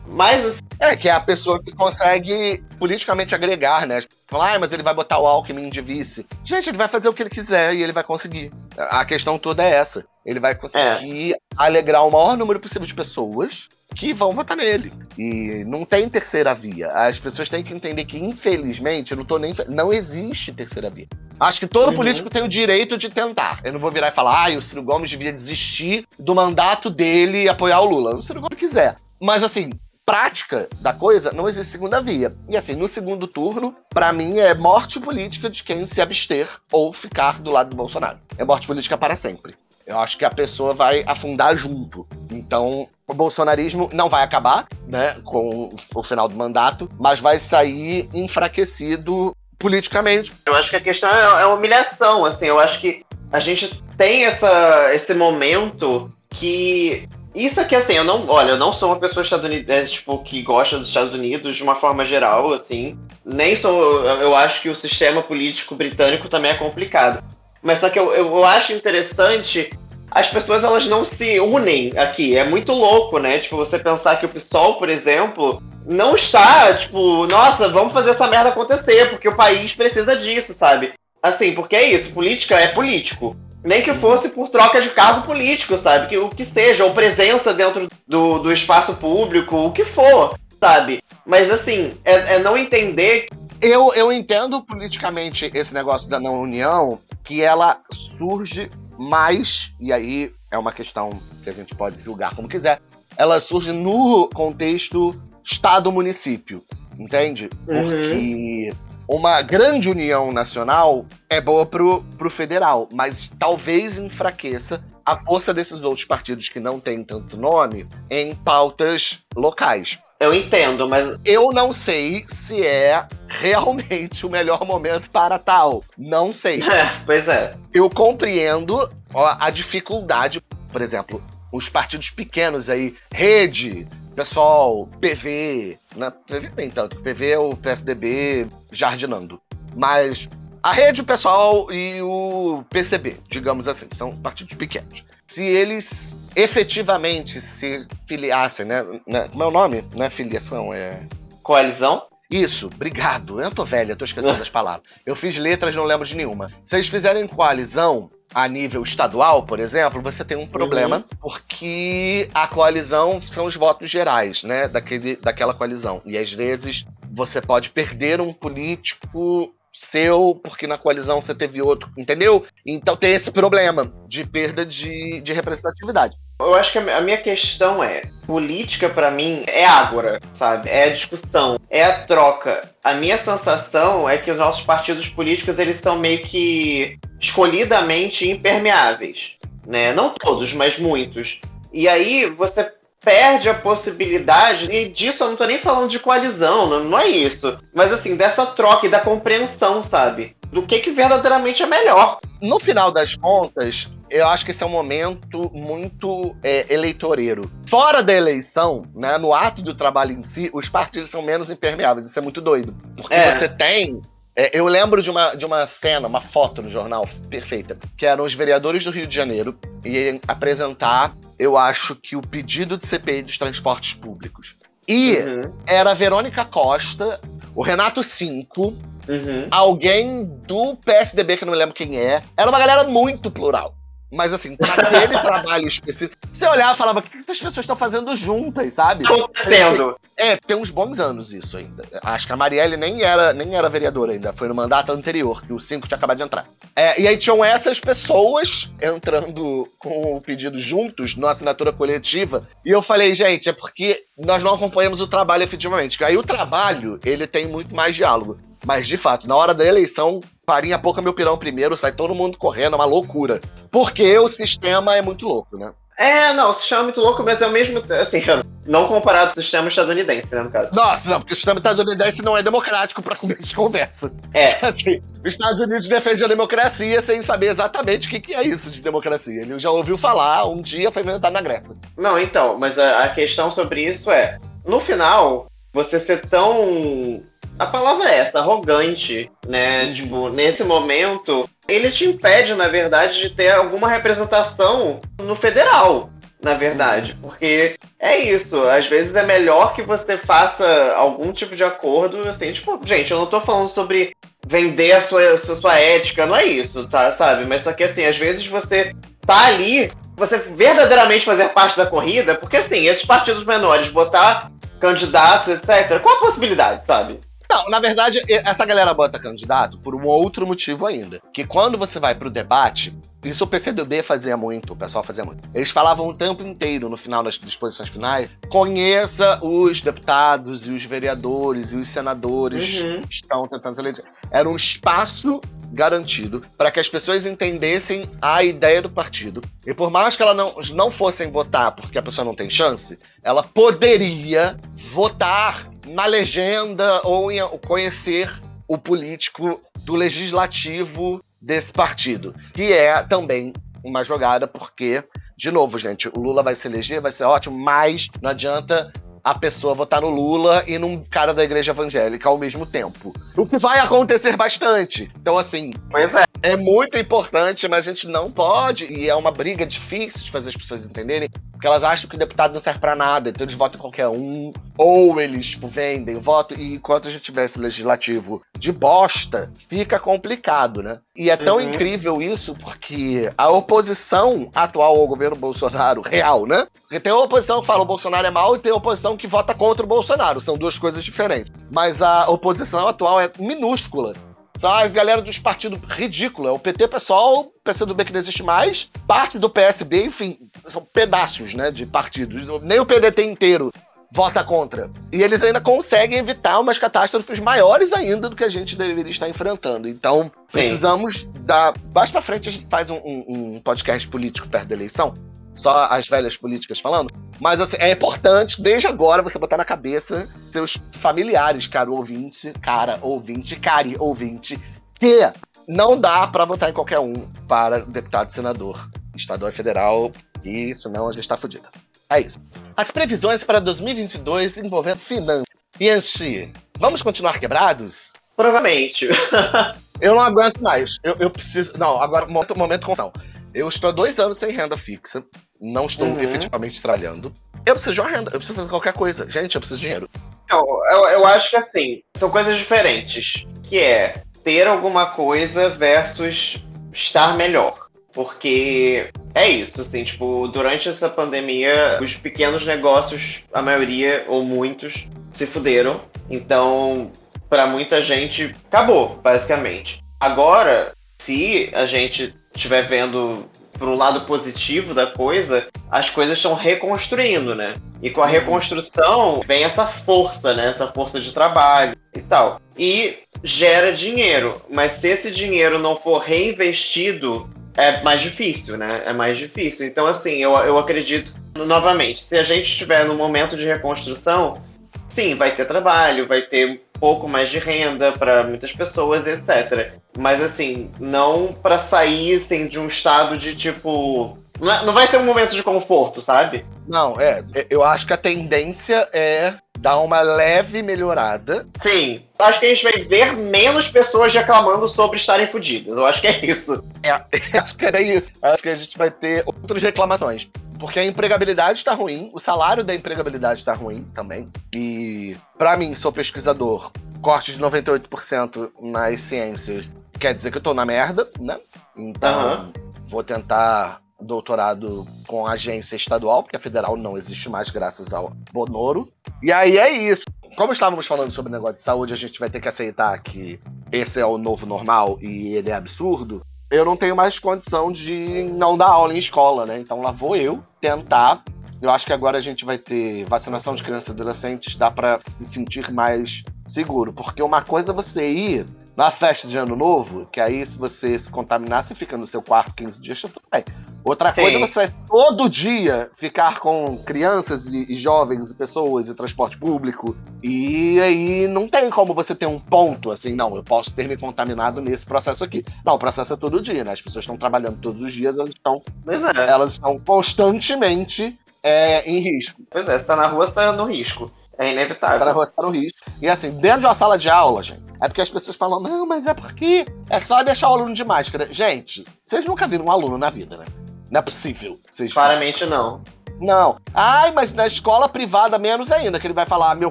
Mas assim, É, que é a pessoa que consegue politicamente agregar, né? Falar, ah, mas ele vai botar o Alckmin de vice. Gente, ele vai fazer o que ele quiser e ele vai conseguir. A questão toda é essa. Ele vai conseguir alegrar o maior número possível de pessoas que vão votar nele. E não tem terceira via. As pessoas têm que entender que, infelizmente, eu não tô nem. Não existe terceira via. Acho que todo Uhum. político tem o direito de tentar. Eu não vou virar e falar, ah, o Ciro Gomes devia desistir do mandato dele e apoiar o Lula. O Ciro Gomes quiser. Mas assim, prática da coisa, não existe segunda via. E assim, no segundo turno, pra mim é morte política de quem se abster ou ficar do lado do Bolsonaro. É morte política para sempre. Eu acho que a pessoa vai afundar junto. Então, o bolsonarismo não vai acabar, né, com o final do mandato, mas vai sair enfraquecido politicamente. eu acho que a questão é, é humilhação, assim, eu acho que a gente tem essa, esse momento que. Isso aqui, assim, eu não. Olha, eu não sou uma pessoa estadunidense, tipo, que gosta dos Estados Unidos de uma forma geral, assim. Nem sou. Eu acho que o sistema político britânico também é complicado. Mas só que eu, eu, eu acho interessante. As pessoas elas não se unem aqui. É muito louco, né? Tipo, você pensar que o PSOL, por exemplo, não está, tipo, nossa, vamos fazer essa merda acontecer, porque o país precisa disso, sabe? Assim, porque é isso, política é político. Nem que fosse por troca de cargo político, sabe? Que o que seja, ou presença dentro do, do espaço público, o que for, sabe? Mas assim, é, é não entender Eu, eu entendo politicamente esse negócio da não união, que ela surge mais, e aí é uma questão que a gente pode julgar como quiser, ela surge no contexto Estado-município, entende? Porque uma grande união nacional é boa pro, pro federal, mas talvez enfraqueça a força desses outros partidos que não têm tanto nome em pautas locais. Eu entendo, mas Eu não sei se é realmente o melhor momento para tal. Não sei. é, pois é. Eu compreendo ó, a dificuldade, por exemplo, os partidos pequenos aí, Rede, Pessoal, PV, né? PV nem tanto, PV é o PSDB jardinando. Mas a Rede, o Pessoal e o PCB, digamos assim, são partidos pequenos. Se eles efetivamente se filiassem, né? né como é o nome? Não é filiação, é. Coalizão? Isso, obrigado. Eu tô velha, tô esquecendo das palavras. Eu fiz letras, não lembro de nenhuma. Se eles fizerem coalizão a nível estadual, por exemplo, você tem um problema, porque a coalizão são os votos gerais, né, daquele, daquela coalizão. E às vezes você pode perder um político seu, porque na coalizão você teve outro, entendeu? Então tem esse problema de perda de, de representatividade. Eu acho que a minha questão é: política pra mim é ágora, sabe? É a discussão, é a troca. A minha sensação é que os nossos partidos políticos eles são meio que escolhidamente impermeáveis, né? Não todos, mas muitos. E aí você perde a possibilidade, e disso eu não tô nem falando de coalizão, não, não é isso. Mas assim, dessa troca e da compreensão, sabe? Do que, que verdadeiramente é melhor. No final das contas, eu acho que esse é um momento muito é, eleitoreiro. Fora da eleição, né, no ato do trabalho em si, os partidos são menos impermeáveis. Isso é muito doido. Porque É. você tem. É, eu lembro de uma, de uma cena, uma foto no jornal perfeita, que eram os vereadores do Rio de Janeiro e apresentar, eu acho que o pedido de CPI dos transportes públicos. E Uhum, era a Verônica Costa, o Renato Cinco, uhum. alguém do PSDB, que eu não me lembro quem é. Era uma galera muito plural. Mas assim, pra aquele trabalho específico, você olhava e falava, o que essas pessoas estão fazendo juntas, sabe? Acontecendo. É, tem uns bons anos isso ainda. Acho que a Marielle nem era, nem era vereadora ainda, foi no mandato anterior, que o 5 tinha acabado de entrar. É, e aí tinham essas pessoas entrando com o pedido juntos, na assinatura coletiva, e eu falei, gente, é porque nós não acompanhamos o trabalho efetivamente. Aí o trabalho, ele tem muito mais diálogo. Mas, de fato, na hora da eleição, farinha pouca meu pirão primeiro, sai todo mundo correndo, é uma loucura. Porque o sistema é muito louco, né? É, não, o sistema é muito louco, mas é o mesmo. Assim, não comparado com o sistema estadunidense, né, no caso. Nossa, não, porque o sistema estadunidense não é democrático para começo de conversa. É. Assim, os Estados Unidos defendem a democracia sem saber exatamente o que, que é isso de democracia. Ele já ouviu falar, um dia foi inventado na Grécia. Não, então, mas a, a questão sobre isso é: no final, você ser tão. A palavra é essa, arrogante, né? Tipo, nesse momento, ele te impede, na verdade, de ter alguma representação no federal na verdade. Porque é isso, às vezes é melhor que você faça algum tipo de acordo, assim, tipo, gente, eu não tô falando sobre vender a sua, a sua ética, não é isso, tá, sabe? Mas só que assim, às vezes você tá ali, você verdadeiramente fazer parte da corrida, porque assim, esses partidos menores, botar candidatos, etc., qual a possibilidade, sabe? Não, na verdade, essa galera bota candidato por um outro motivo ainda. Que quando você vai pro debate, isso o PCdoB fazia muito, o pessoal fazia muito. Eles falavam o tempo inteiro, no final das disposições finais, conheça os deputados e os vereadores e os senadores uhum. que estão tentando se eleger. Era um espaço garantido para que as pessoas entendessem a ideia do partido. E por mais que elas não, não fossem votar porque a pessoa não tem chance, ela poderia votar na legenda ou em conhecer o político do legislativo desse partido, que é também uma jogada porque de novo, gente, o Lula vai se eleger, vai ser ótimo, mas não adianta a pessoa votar no Lula e num cara da igreja evangélica ao mesmo tempo. O que vai acontecer bastante. Então, assim. Pois é. É muito importante, mas a gente não pode, e é uma briga difícil de fazer as pessoas entenderem, porque elas acham que deputado não serve para nada, então eles votam em qualquer um, ou eles tipo, vendem voto, e enquanto a gente tivesse legislativo de bosta, fica complicado, né? E é tão uhum. incrível isso porque a oposição atual ao governo Bolsonaro, real, né? Porque tem a oposição que fala o Bolsonaro é mal e tem a oposição que vota contra o Bolsonaro, são duas coisas diferentes. Mas a oposição atual é minúscula. São a galera dos partidos ridículos. É o PT, pessoal, o PCdoB que não existe mais, parte do PSB, enfim, são pedaços, né, de partidos. Nem o PDT inteiro vota contra. E eles ainda conseguem evitar umas catástrofes maiores ainda do que a gente deveria estar enfrentando. Então, Sim. precisamos dar. Mais pra frente a gente faz um, um, um podcast político perto da eleição só as velhas políticas falando. Mas assim, é importante, desde agora, você botar na cabeça seus familiares, caro ouvinte, cara ouvinte, cari ouvinte, que não dá para votar em qualquer um para deputado, senador, estadual e federal, e senão a gente tá fodida. É isso. As previsões para 2022 envolvendo finanças. Yanxi, vamos continuar quebrados? Provavelmente. eu não aguento mais. Eu, eu preciso. Não, agora, momento, momento com Eu estou há dois anos sem renda fixa não estou uhum. efetivamente trabalhando. Eu preciso de uma renda, eu preciso fazer qualquer coisa. Gente, eu preciso de dinheiro. Não, eu, eu acho que assim, são coisas diferentes. Que é ter alguma coisa versus estar melhor. Porque é isso, assim, tipo, durante essa pandemia, os pequenos negócios, a maioria ou muitos, se fuderam. Então, para muita gente, acabou, basicamente. Agora, se a gente estiver vendo pro lado positivo da coisa, as coisas estão reconstruindo, né? E com a uhum. reconstrução vem essa força, né? Essa força de trabalho e tal. E gera dinheiro, mas se esse dinheiro não for reinvestido, é mais difícil, né? É mais difícil. Então, assim, eu, eu acredito, novamente, se a gente estiver no momento de reconstrução, sim, vai ter trabalho, vai ter pouco mais de renda para muitas pessoas, etc. Mas assim, não para sair assim, de um estado de tipo. É, não vai ser um momento de conforto, sabe? Não, é. Eu acho que a tendência é dar uma leve melhorada. Sim. Acho que a gente vai ver menos pessoas reclamando sobre estarem fodidas. Eu acho que é isso. É, acho que era isso. Acho que a gente vai ter outras reclamações. Porque a empregabilidade está ruim, o salário da empregabilidade está ruim também. E, para mim, sou pesquisador, corte de 98% nas ciências quer dizer que eu tô na merda, né? Então, uhum. vou tentar doutorado com agência estadual, porque a federal não existe mais, graças ao Bonoro. E aí é isso. Como estávamos falando sobre negócio de saúde, a gente vai ter que aceitar que esse é o novo normal e ele é absurdo eu não tenho mais condição de não dar aula em escola, né? Então lá vou eu tentar. Eu acho que agora a gente vai ter vacinação de crianças e adolescentes, dá para se sentir mais seguro. Porque uma coisa é você ir na festa de ano novo, que aí se você se contaminar, você fica no seu quarto 15 dias, tá tudo bem. Outra Sim. coisa é você todo dia ficar com crianças e, e jovens e pessoas e transporte público. E aí não tem como você ter um ponto assim, não, eu posso ter me contaminado nesse processo aqui. Não, o processo é todo dia, né? As pessoas estão trabalhando todos os dias, elas estão, é. elas estão constantemente é, em risco. Pois é, você tá na rua, você tá no risco. É Para inevitável. você tá no risco. E assim, dentro de uma sala de aula, gente, é porque as pessoas falam, não, mas é porque é só deixar o aluno de máscara. Gente, vocês nunca viram um aluno na vida, né? Não é possível. Vocês Claramente não. Não. Ai, mas na escola privada menos ainda, que ele vai falar: meu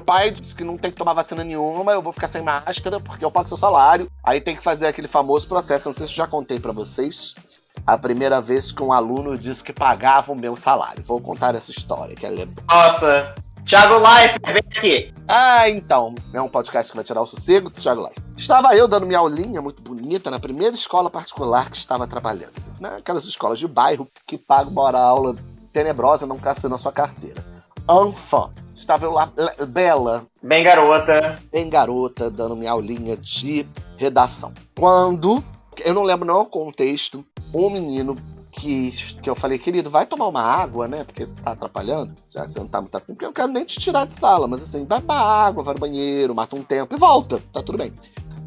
pai disse que não tem que tomar vacina nenhuma, eu vou ficar sem máscara porque eu pago seu salário. Aí tem que fazer aquele famoso processo. Não sei se eu já contei pra vocês. A primeira vez que um aluno disse que pagava o meu salário. Vou contar essa história, que ela é Nossa. Thiago Life, vem aqui. Ah, então. É um podcast que vai tirar o sossego do Thiago Life. Estava eu dando minha aulinha muito bonita na primeira escola particular que estava trabalhando. Naquelas escolas de bairro que pagam uma aula tenebrosa não caçando a sua carteira. Enfim, estava eu lá, bela, Bem, garota. bem garota, dando minha aulinha de redação. Quando, eu não lembro não o contexto, um menino que, que eu falei, querido, vai tomar uma água, né? Porque você tá atrapalhando, já que você não tá muito afim, porque eu não quero nem te tirar de sala, mas assim, vai pra água, vai no banheiro, mata um tempo e volta, tá tudo bem.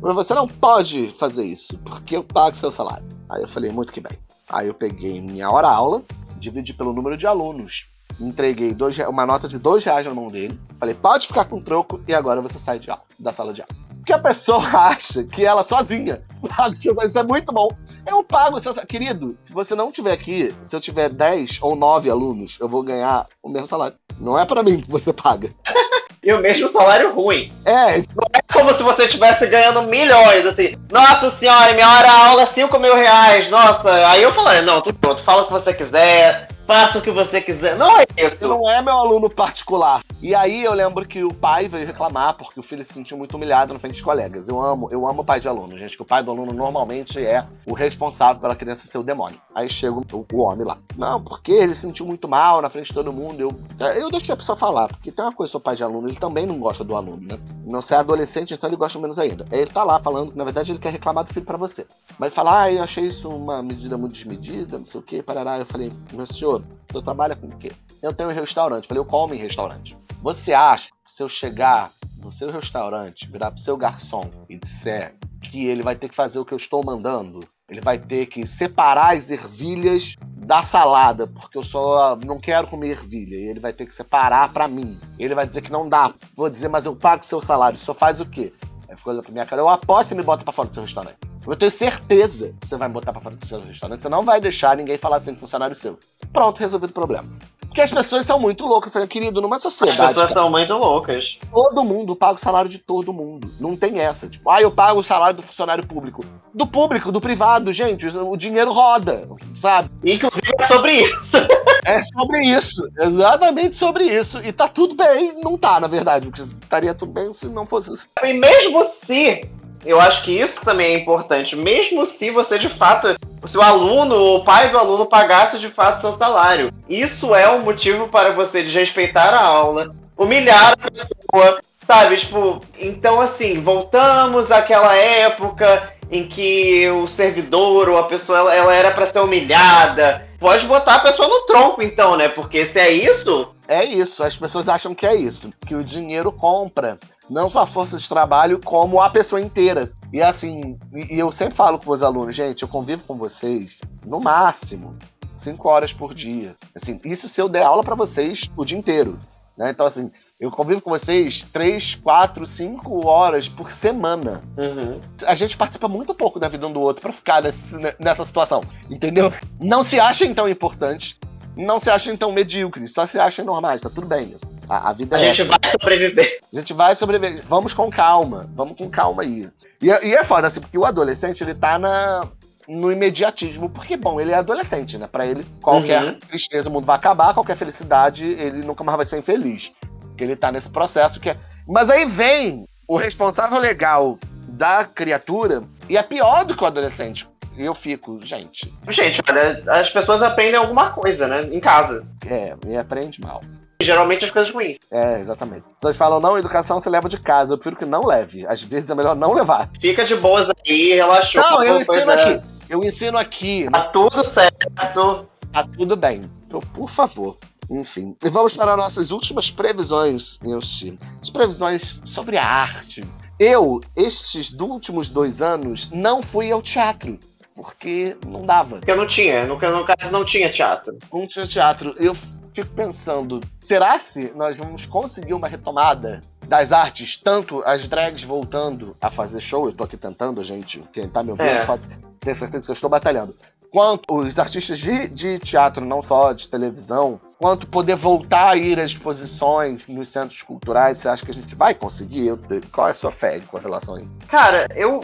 Mas você não pode fazer isso, porque eu pago seu salário. Aí eu falei, muito que bem. Aí eu peguei minha hora-aula, dividi pelo número de alunos, entreguei dois, uma nota de dois reais na mão dele, falei, pode ficar com troco e agora você sai de aula, da sala de aula. Porque a pessoa acha que ela sozinha. Isso é muito bom. Eu pago o seu salário. Querido, se você não tiver aqui, se eu tiver 10 ou 9 alunos, eu vou ganhar o mesmo salário. Não é pra mim que você paga. E o mesmo salário ruim. É, É como se você estivesse ganhando milhões, assim. Nossa senhora, minha hora aula 5 mil reais. Nossa, aí eu falei, não, tudo pronto, fala o que você quiser, faça o que você quiser. Não é Você isso. não é meu aluno particular. E aí eu lembro que o pai veio reclamar porque o filho se sentiu muito humilhado na frente dos colegas. Eu amo, eu amo o pai de aluno, gente, que o pai do aluno normalmente é o responsável pela criança ser o demônio. Aí chega o, o homem lá. Não, porque ele se sentiu muito mal na frente de todo mundo. Eu, eu deixei a pessoa falar, porque tem uma coisa, sou pai de aluno, ele também não gosta do aluno, né? Não ser adolescente, então ele gosta menos ainda. Aí ele tá lá falando que, na verdade, ele quer reclamar do filho pra você. Mas fala, ah, eu achei isso uma medida muito desmedida, não sei o que, parará. Eu falei, meu senhor, senhor trabalha com o quê? Eu tenho um restaurante. Falei, eu como em restaurante. Você acha que se eu chegar no seu restaurante, virar pro seu garçom e disser que ele vai ter que fazer o que eu estou mandando, ele vai ter que separar as ervilhas da salada, porque eu só não quero comer ervilha, e ele vai ter que separar pra mim. Ele vai dizer que não dá. Vou dizer, mas eu pago seu salário, só faz o quê? Aí ficou olhando pra minha cara, eu aposto e me bota pra fora do seu restaurante. Eu tenho certeza que você vai me botar pra fora do seu restaurante. Você não vai deixar ninguém falar assim com funcionário seu. Pronto, resolvido o problema. Porque as pessoas são muito loucas. Eu querido, numa As sociedade. pessoas são muito loucas. Todo mundo paga o salário de todo mundo. Não tem essa. Tipo, ah, eu pago o salário do funcionário público. Do público, do privado, gente. O dinheiro roda, sabe? Inclusive é sobre isso. É sobre isso. Exatamente sobre isso. E tá tudo bem. Não tá, na verdade. Porque estaria tudo bem se não fosse isso. E mesmo se, eu acho que isso também é importante, mesmo se você de fato, se o aluno ou o pai do aluno pagasse de fato seu salário, isso é um motivo para você desrespeitar a aula, humilhar a pessoa, sabe? Tipo, então assim, voltamos àquela época em que o servidor ou a pessoa ela, ela era para ser humilhada. Pode botar a pessoa no tronco, então, né? Porque se é isso, É isso. As pessoas acham que é isso. Que o dinheiro compra não só a força de trabalho, como a pessoa inteira. E assim, e eu sempre falo com os alunos, gente, eu convivo com vocês no máximo cinco horas por dia. Assim, isso se eu der aula para vocês o dia inteiro. Né? Então, assim, eu convivo com vocês três, quatro, cinco horas por semana. uhum. A gente participa muito pouco da vida um do outro pra ficar nesse- nessa situação, entendeu? Não se achem tão importantes, não se achem tão medíocres, só se achem normais, tá tudo bem. A, a vida a é gente essa. vai sobreviver. A gente vai sobreviver. Vamos com calma. Vamos com calma aí. E, é- e é foda, assim, porque o adolescente, ele tá na, no imediatismo. Porque, bom, ele é adolescente, né? Pra ele, qualquer Uhum. tristeza, o mundo vai acabar, qualquer felicidade, ele nunca mais vai ser infeliz. Porque ele tá nesse processo que é. Mas aí vem o responsável legal da criatura e é pior do que o adolescente. E eu fico, gente, Gente, olha, as pessoas aprendem alguma coisa, né? Em casa. é, me aprende mal. Geralmente as coisas ruins. É, exatamente. Pessoas falam, não, educação você leva de casa. Eu prefiro que não leve. Às vezes é melhor não levar. Fica de boas aí, relaxou. Não, eu ensino é. aqui. Eu ensino aqui. Tá tudo certo. tá tudo bem. Então, por favor. Enfim. E vamos para nossas últimas previsões, Nilce. As previsões sobre a arte. Eu, estes últimos dois anos, não fui ao teatro. Porque não dava. Porque não tinha. No, no caso, não tinha teatro. Não tinha teatro. Eu fico pensando, será se nós vamos conseguir uma retomada das artes, tanto as drags voltando a fazer show, eu tô aqui tentando, gente, quem tá me ouvindo é. pode ter certeza que eu estou batalhando, quanto os artistas de, de teatro, não só de televisão, quanto poder voltar a ir às exposições nos centros culturais, você acha que a gente vai conseguir? Qual é a sua fé com relação a isso? Cara, eu.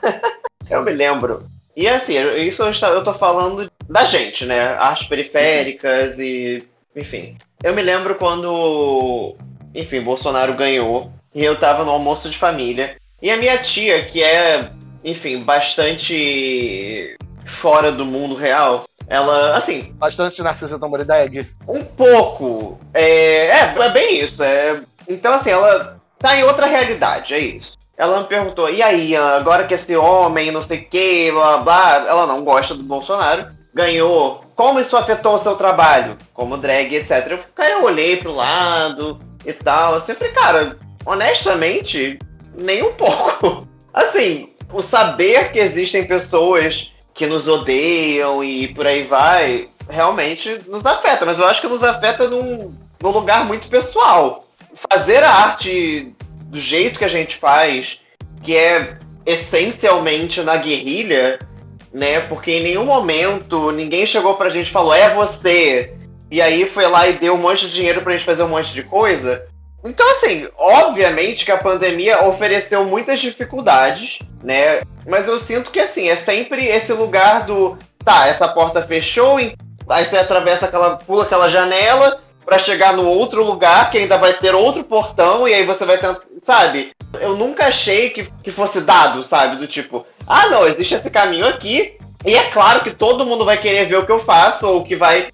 eu me lembro. E assim, isso eu tô falando da gente, né? Artes periféricas e. Enfim. Eu me lembro quando. Enfim, Bolsonaro ganhou. E eu tava no almoço de família. E a minha tia, que é, enfim, bastante fora do mundo real. Ela, assim. Bastante Narcisa Egg. Um pouco. É, é, é bem isso. É, então, assim, ela tá em outra realidade, é isso. Ela me perguntou, e aí, agora que esse homem, não sei o que, blá blá, ela não gosta do Bolsonaro, ganhou, como isso afetou o seu trabalho, como drag, etc. Eu, cara, eu olhei pro lado e tal, assim, eu falei, cara, honestamente, nem um pouco. Assim, o saber que existem pessoas que nos odeiam e por aí vai, realmente nos afeta. Mas eu acho que nos afeta num, num lugar muito pessoal. Fazer a arte do jeito que a gente faz, que é essencialmente na guerrilha, né? Porque em nenhum momento ninguém chegou pra gente e falou, é você. E aí foi lá e deu um monte de dinheiro pra gente fazer um monte de coisa. Então, assim, obviamente que a pandemia ofereceu muitas dificuldades, né? Mas eu sinto que, assim, é sempre esse lugar do. Tá, essa porta fechou, aí você atravessa aquela. pula aquela janela para chegar no outro lugar, que ainda vai ter outro portão, e aí você vai tentar. Sabe? Eu nunca achei que, que fosse dado, sabe? Do tipo, ah, não, existe esse caminho aqui, e é claro que todo mundo vai querer ver o que eu faço, ou que vai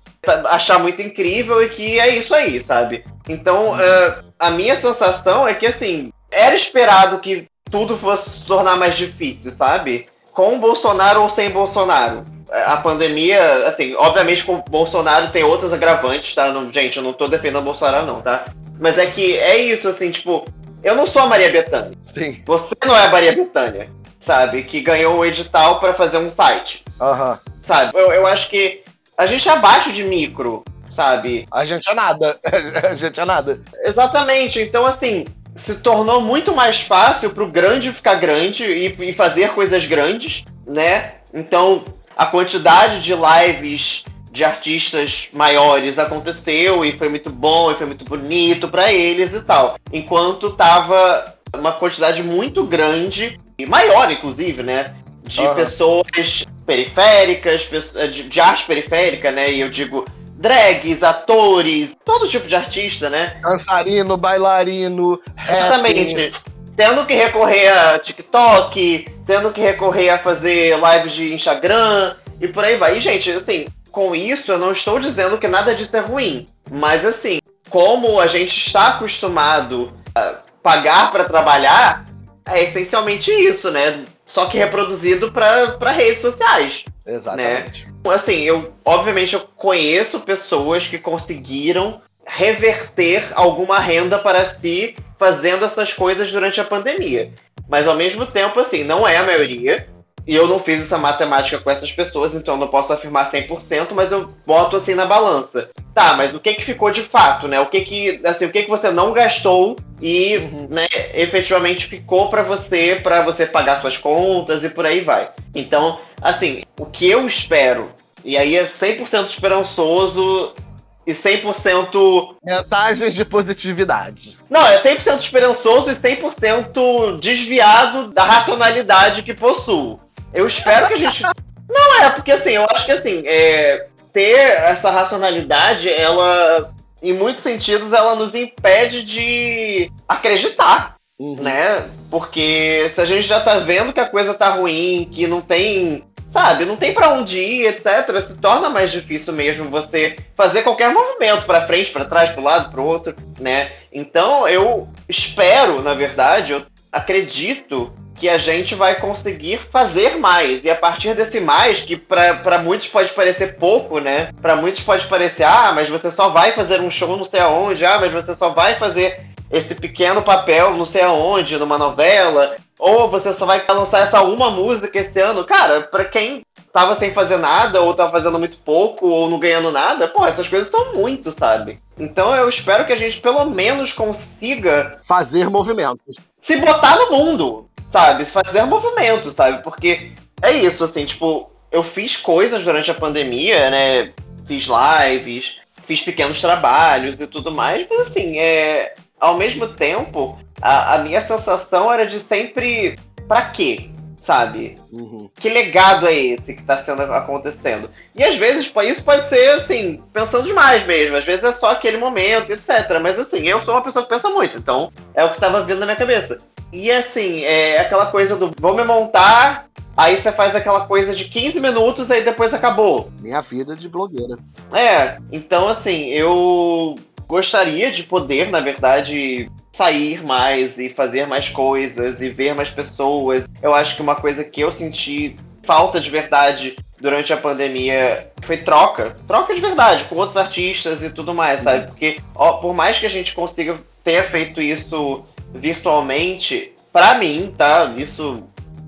achar muito incrível, e que é isso aí, sabe? Então, uh, a minha sensação é que, assim, era esperado que tudo fosse se tornar mais difícil, sabe? Com Bolsonaro ou sem Bolsonaro. A pandemia, assim, obviamente com Bolsonaro tem outras agravantes, tá? Não, gente, eu não tô defendendo Bolsonaro, não, tá? Mas é que é isso, assim, tipo, eu não sou a Maria Bethânia. Sim. Você não é a Maria Bethânia, sabe? Que ganhou o edital para fazer um site. Aham. Uhum. Sabe? Eu, eu acho que a gente é abaixo de micro sabe? A gente é nada. a gente é nada. Exatamente. Então, assim, se tornou muito mais fácil pro grande ficar grande e, e fazer coisas grandes, né? Então, a quantidade de lives de artistas maiores aconteceu e foi muito bom e foi muito bonito para eles e tal. Enquanto tava uma quantidade muito grande e maior, inclusive, né? De uhum. pessoas periféricas, de, de arte periférica, né? E eu digo drags, atores, todo tipo de artista, né? Dançarino, bailarino, Exatamente. Tendo que recorrer a TikTok, tendo que recorrer a fazer lives de Instagram e por aí vai. E, gente, assim, com isso eu não estou dizendo que nada disso é ruim. Mas, assim, como a gente está acostumado a pagar para trabalhar, é essencialmente isso, né? Só que reproduzido para redes sociais. Né? Exatamente. Né? Assim, eu obviamente eu conheço pessoas que conseguiram reverter alguma renda para si fazendo essas coisas durante a pandemia. Mas ao mesmo tempo, assim, não é a maioria. E eu não fiz essa matemática com essas pessoas, então eu não posso afirmar 100%, mas eu boto assim na balança. Tá, mas o que que ficou de fato, né? O que que, assim, o que que você não gastou e, uhum. né, efetivamente ficou para você, para você pagar suas contas e por aí vai. Então, assim, o que eu espero, e aí é 100% esperançoso e 100%. Mensagens de positividade. Não, é 100% esperançoso e 100% desviado da racionalidade que possuo. Eu espero que a gente. Não é, porque assim, eu acho que assim, é, ter essa racionalidade, ela, em muitos sentidos, ela nos impede de acreditar. Uhum. Né? Porque se a gente já tá vendo que a coisa tá ruim, que não tem sabe, não tem para onde ir, etc. Se torna mais difícil mesmo você fazer qualquer movimento para frente, para trás, para lado, para outro, né? Então eu espero, na verdade, eu acredito que a gente vai conseguir fazer mais. E a partir desse mais, que para muitos pode parecer pouco, né? Para muitos pode parecer, ah, mas você só vai fazer um show não sei aonde, ah, mas você só vai fazer esse pequeno papel não sei aonde, numa novela, ou você só vai lançar essa uma música esse ano. Cara, para quem tava sem fazer nada, ou tava fazendo muito pouco, ou não ganhando nada, pô, essas coisas são muito, sabe? Então eu espero que a gente pelo menos consiga fazer movimentos. Se botar no mundo sabe? Fazer movimento, sabe? Porque é isso, assim, tipo, eu fiz coisas durante a pandemia, né? Fiz lives, fiz pequenos trabalhos e tudo mais, mas assim, é. Ao mesmo tempo, a, a minha sensação era de sempre. Pra quê? Sabe? Uhum. Que legado é esse que tá sendo acontecendo? E às vezes isso pode ser, assim, pensando demais mesmo. Às vezes é só aquele momento, etc. Mas assim, eu sou uma pessoa que pensa muito, então é o que tava vindo na minha cabeça. E assim, é aquela coisa do vou me montar, aí você faz aquela coisa de 15 minutos, aí depois acabou. Minha vida de blogueira. É, então assim, eu gostaria de poder, na verdade, sair mais e fazer mais coisas e ver mais pessoas. Eu acho que uma coisa que eu senti falta de verdade durante a pandemia foi troca. Troca de verdade, com outros artistas e tudo mais, sabe? Porque, ó, por mais que a gente consiga ter feito isso virtualmente, para mim, tá? Isso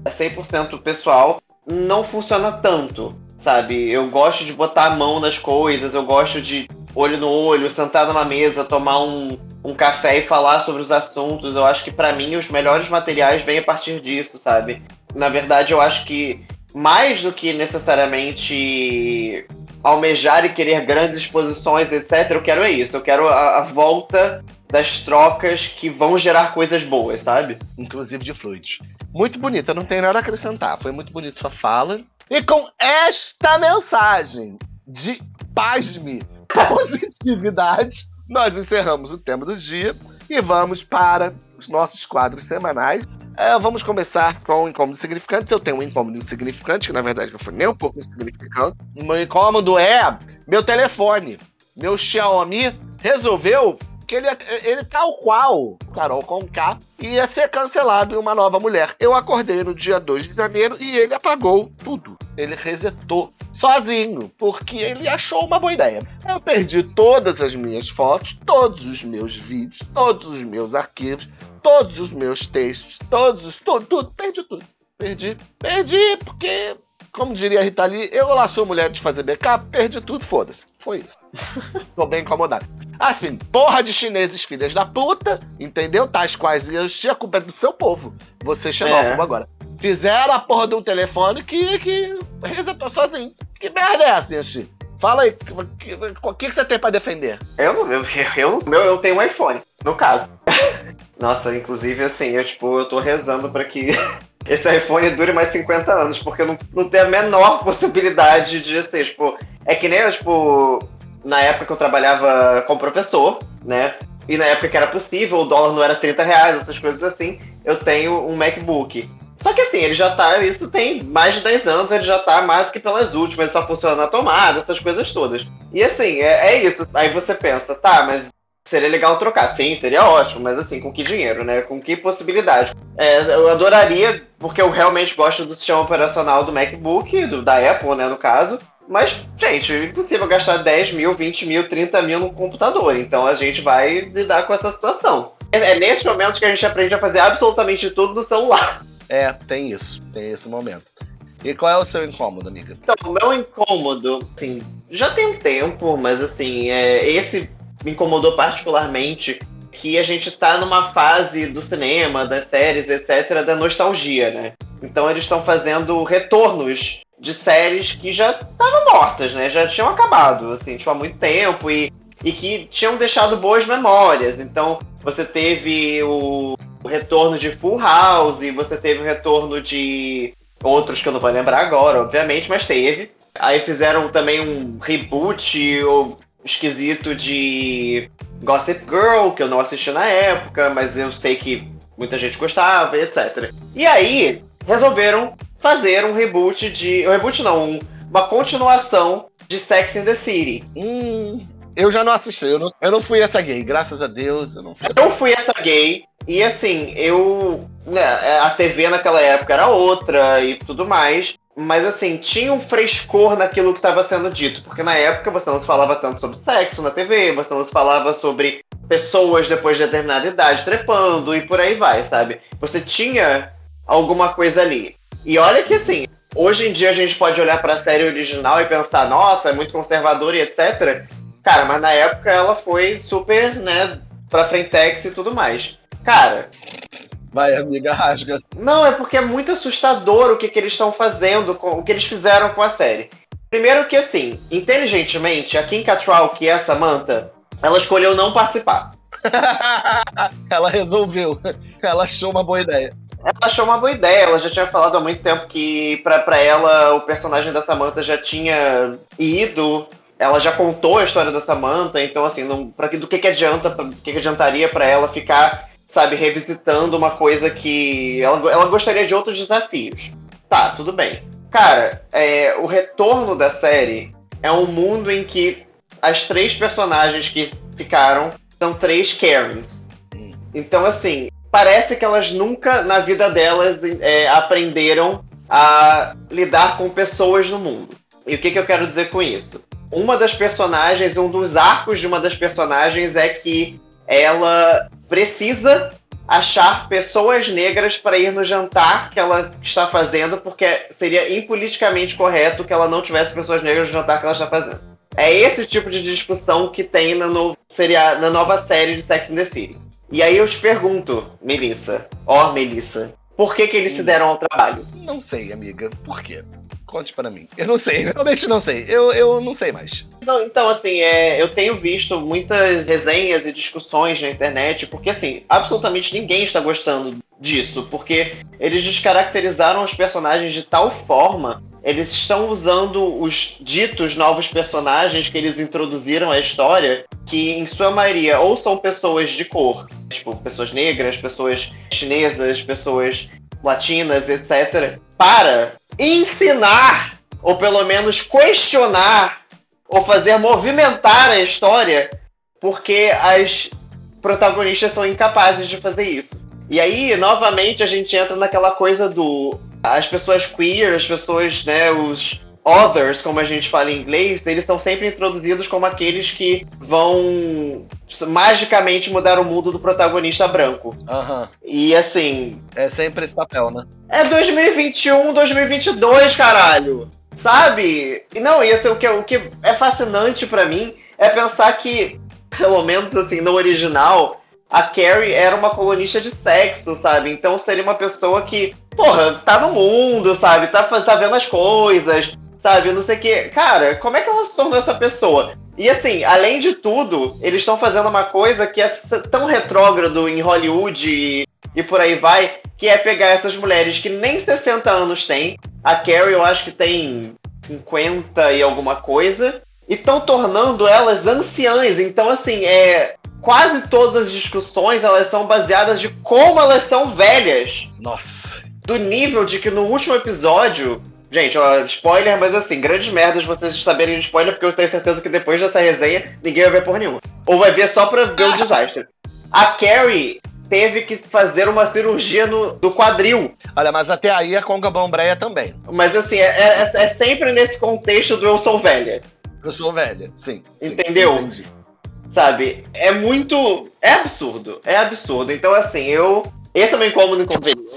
é 100% pessoal, não funciona tanto, sabe? Eu gosto de botar a mão nas coisas, eu gosto de olho no olho, sentar numa mesa, tomar um, um café e falar sobre os assuntos. Eu acho que para mim os melhores materiais vêm a partir disso, sabe? Na verdade, eu acho que mais do que necessariamente almejar e querer grandes exposições, etc., eu quero é isso. Eu quero a, a volta das trocas que vão gerar coisas boas, sabe? Inclusive de fluidos. Muito bonita, não tem nada a acrescentar. Foi muito bonita sua fala. E com esta mensagem de pasme, positividade, nós encerramos o tema do dia e vamos para os nossos quadros semanais. É, vamos começar com incômodos significantes. Eu tenho um incômodo insignificante, que na verdade não foi nem um pouco insignificante. O meu incômodo é meu telefone. Meu Xiaomi resolveu que ele, ele tal qual Carol Conká ia ser cancelado em uma nova mulher. Eu acordei no dia 2 de janeiro e ele apagou tudo. Ele resetou sozinho, porque ele achou uma boa ideia. Eu perdi todas as minhas fotos, todos os meus vídeos, todos os meus arquivos, todos os meus textos, todos os. tudo, tudo, perdi tudo. Perdi, perdi, porque, como diria a Rita Lee, eu lá sou mulher de fazer backup, perdi tudo, foda-se. Foi isso. Tô bem incomodado. Assim, porra de chineses filhas da puta, entendeu? Tais quais eu a culpa é do seu povo. Você xenófobo é. agora. Fizeram a porra de um telefone que, que resetou sozinho. Que merda é essa, Yanxi? Fala aí, o que, que, que, você tem pra defender? Eu não, eu, eu, eu, eu tenho um iPhone, no caso. Nossa, inclusive, assim, eu, tipo, eu tô rezando pra que esse iPhone dure mais 50 anos, porque não, não tem a menor possibilidade de ser, tipo, é que nem, tipo, na época que eu trabalhava como professor, né? E na época que era possível, o dólar não era 30 reais, essas coisas assim, eu tenho um MacBook. Só que assim, ele já tá, isso tem mais de 10 anos, ele já tá mais do que pelas últimas, só funciona na tomada, essas coisas todas. E assim, é, é isso. Aí você pensa, tá, mas seria legal trocar. Sim, seria ótimo, mas assim, com que dinheiro, né? Com que possibilidade? É, eu adoraria, porque eu realmente gosto do sistema operacional do MacBook, do, da Apple, né, no caso. Mas, gente, é impossível gastar 10 mil, 20 mil, 30 mil no computador. Então a gente vai lidar com essa situação. É, é nesses momentos que a gente aprende a fazer absolutamente tudo no celular. É, tem isso. Tem esse momento. E qual é o seu incômodo, amiga? Então, o meu incômodo, assim, já tem um tempo, mas assim, é, esse me incomodou particularmente que a gente tá numa fase do cinema, das séries, etc., da nostalgia, né? Então eles estão fazendo retornos de séries que já estavam mortas, né? Já tinham acabado, assim, tipo, há muito tempo e, e que tinham deixado boas memórias. Então, você teve o, o retorno de Full House, você teve o retorno de outros que eu não vou lembrar agora, obviamente, mas teve. Aí fizeram também um reboot ou esquisito de Gossip Girl, que eu não assisti na época, mas eu sei que muita gente gostava, etc. E aí, resolveram fazer um reboot de. Um reboot não, um, uma continuação de Sex in the City. Hum, eu já não assisti, eu não, eu não fui essa gay, graças a Deus. Eu não fui, eu fui essa gay. E assim, eu né, a TV naquela época era outra e tudo mais. Mas assim, tinha um frescor naquilo que estava sendo dito, porque na época você não se falava tanto sobre sexo na TV, você não se falava sobre pessoas depois de determinada idade trepando e por aí vai, sabe? Você tinha alguma coisa ali. E olha que assim, hoje em dia a gente pode olhar para a série original e pensar, nossa, é muito conservadora e etc. Cara, mas na época ela foi super, né, pra frentex e tudo mais. Cara, Vai, amiga, rasga. Não, é porque é muito assustador o que, que eles estão fazendo, com, o que eles fizeram com a série. Primeiro que, assim, inteligentemente, a Kim Cattrall, que é a Samantha, ela escolheu não participar. ela resolveu. Ela achou uma boa ideia. Ela achou uma boa ideia. Ela já tinha falado há muito tempo que, pra, pra ela, o personagem da Samantha já tinha ido. Ela já contou a história da Samantha, então, assim, não, pra, do que, que adianta, do que, que adiantaria para ela ficar sabe, revisitando uma coisa que ela, ela gostaria de outros desafios. Tá, tudo bem. Cara, é, o retorno da série é um mundo em que as três personagens que ficaram são três Karens. Hum. Então, assim, parece que elas nunca na vida delas é, aprenderam a lidar com pessoas no mundo. E o que, que eu quero dizer com isso? Uma das personagens, um dos arcos de uma das personagens é que ela precisa achar pessoas negras para ir no jantar que ela está fazendo, porque seria impoliticamente correto que ela não tivesse pessoas negras no jantar que ela está fazendo. É esse tipo de discussão que tem na, no, seria, na nova série de Sex and the City. E aí eu te pergunto, Melissa, ó oh, Melissa, por que, que eles se deram ao trabalho? Não sei, amiga. Por quê? Conte para mim. Eu não sei, realmente não sei. Eu, eu não sei mais. Então, então assim, é, eu tenho visto muitas resenhas e discussões na internet, porque, assim, absolutamente ninguém está gostando disso, porque eles descaracterizaram os personagens de tal forma eles estão usando os ditos novos personagens que eles introduziram à história, que em sua maioria ou são pessoas de cor, tipo pessoas negras, pessoas chinesas, pessoas latinas, etc., para ensinar, ou pelo menos questionar, ou fazer movimentar a história, porque as protagonistas são incapazes de fazer isso. E aí, novamente, a gente entra naquela coisa do. As pessoas queer, as pessoas, né, os others, como a gente fala em inglês, eles são sempre introduzidos como aqueles que vão magicamente mudar o mundo do protagonista branco. Uhum. E assim. É sempre esse papel, né? É 2021, 2022, caralho. Sabe? E não, esse, o, que, o que é fascinante para mim é pensar que, pelo menos assim, no original, a Carrie era uma colunista de sexo, sabe? Então seria uma pessoa que, porra, tá no mundo, sabe? Tá, tá vendo as coisas, sabe? Não sei o quê. Cara, como é que ela se tornou essa pessoa? E assim, além de tudo, eles estão fazendo uma coisa que é tão retrógrado em Hollywood e, e, por aí vai, que é pegar essas mulheres que nem 60 anos têm. A Carrie, eu acho que tem 50 e alguma coisa. E estão tornando elas anciãs. Então, assim, é. Quase todas as discussões elas são baseadas de como elas são velhas. Nossa. Do nível de que no último episódio Gente, ó, spoiler, mas assim, grandes merdas vocês saberem de spoiler, porque eu tenho certeza que depois dessa resenha ninguém vai ver por nenhuma. Ou vai ver só pra ver o desastre. A Carrie teve que fazer uma cirurgia no, do quadril. Olha, mas até aí a Conga Bombreia também. Mas assim, é, é, é, sempre nesse contexto do eu sou velha. Eu sou velha, sim. Entendeu? Sim, Sabe? É muito. É absurdo. É absurdo. Então, assim, eu. Esse é o meu incômodo inconveniente.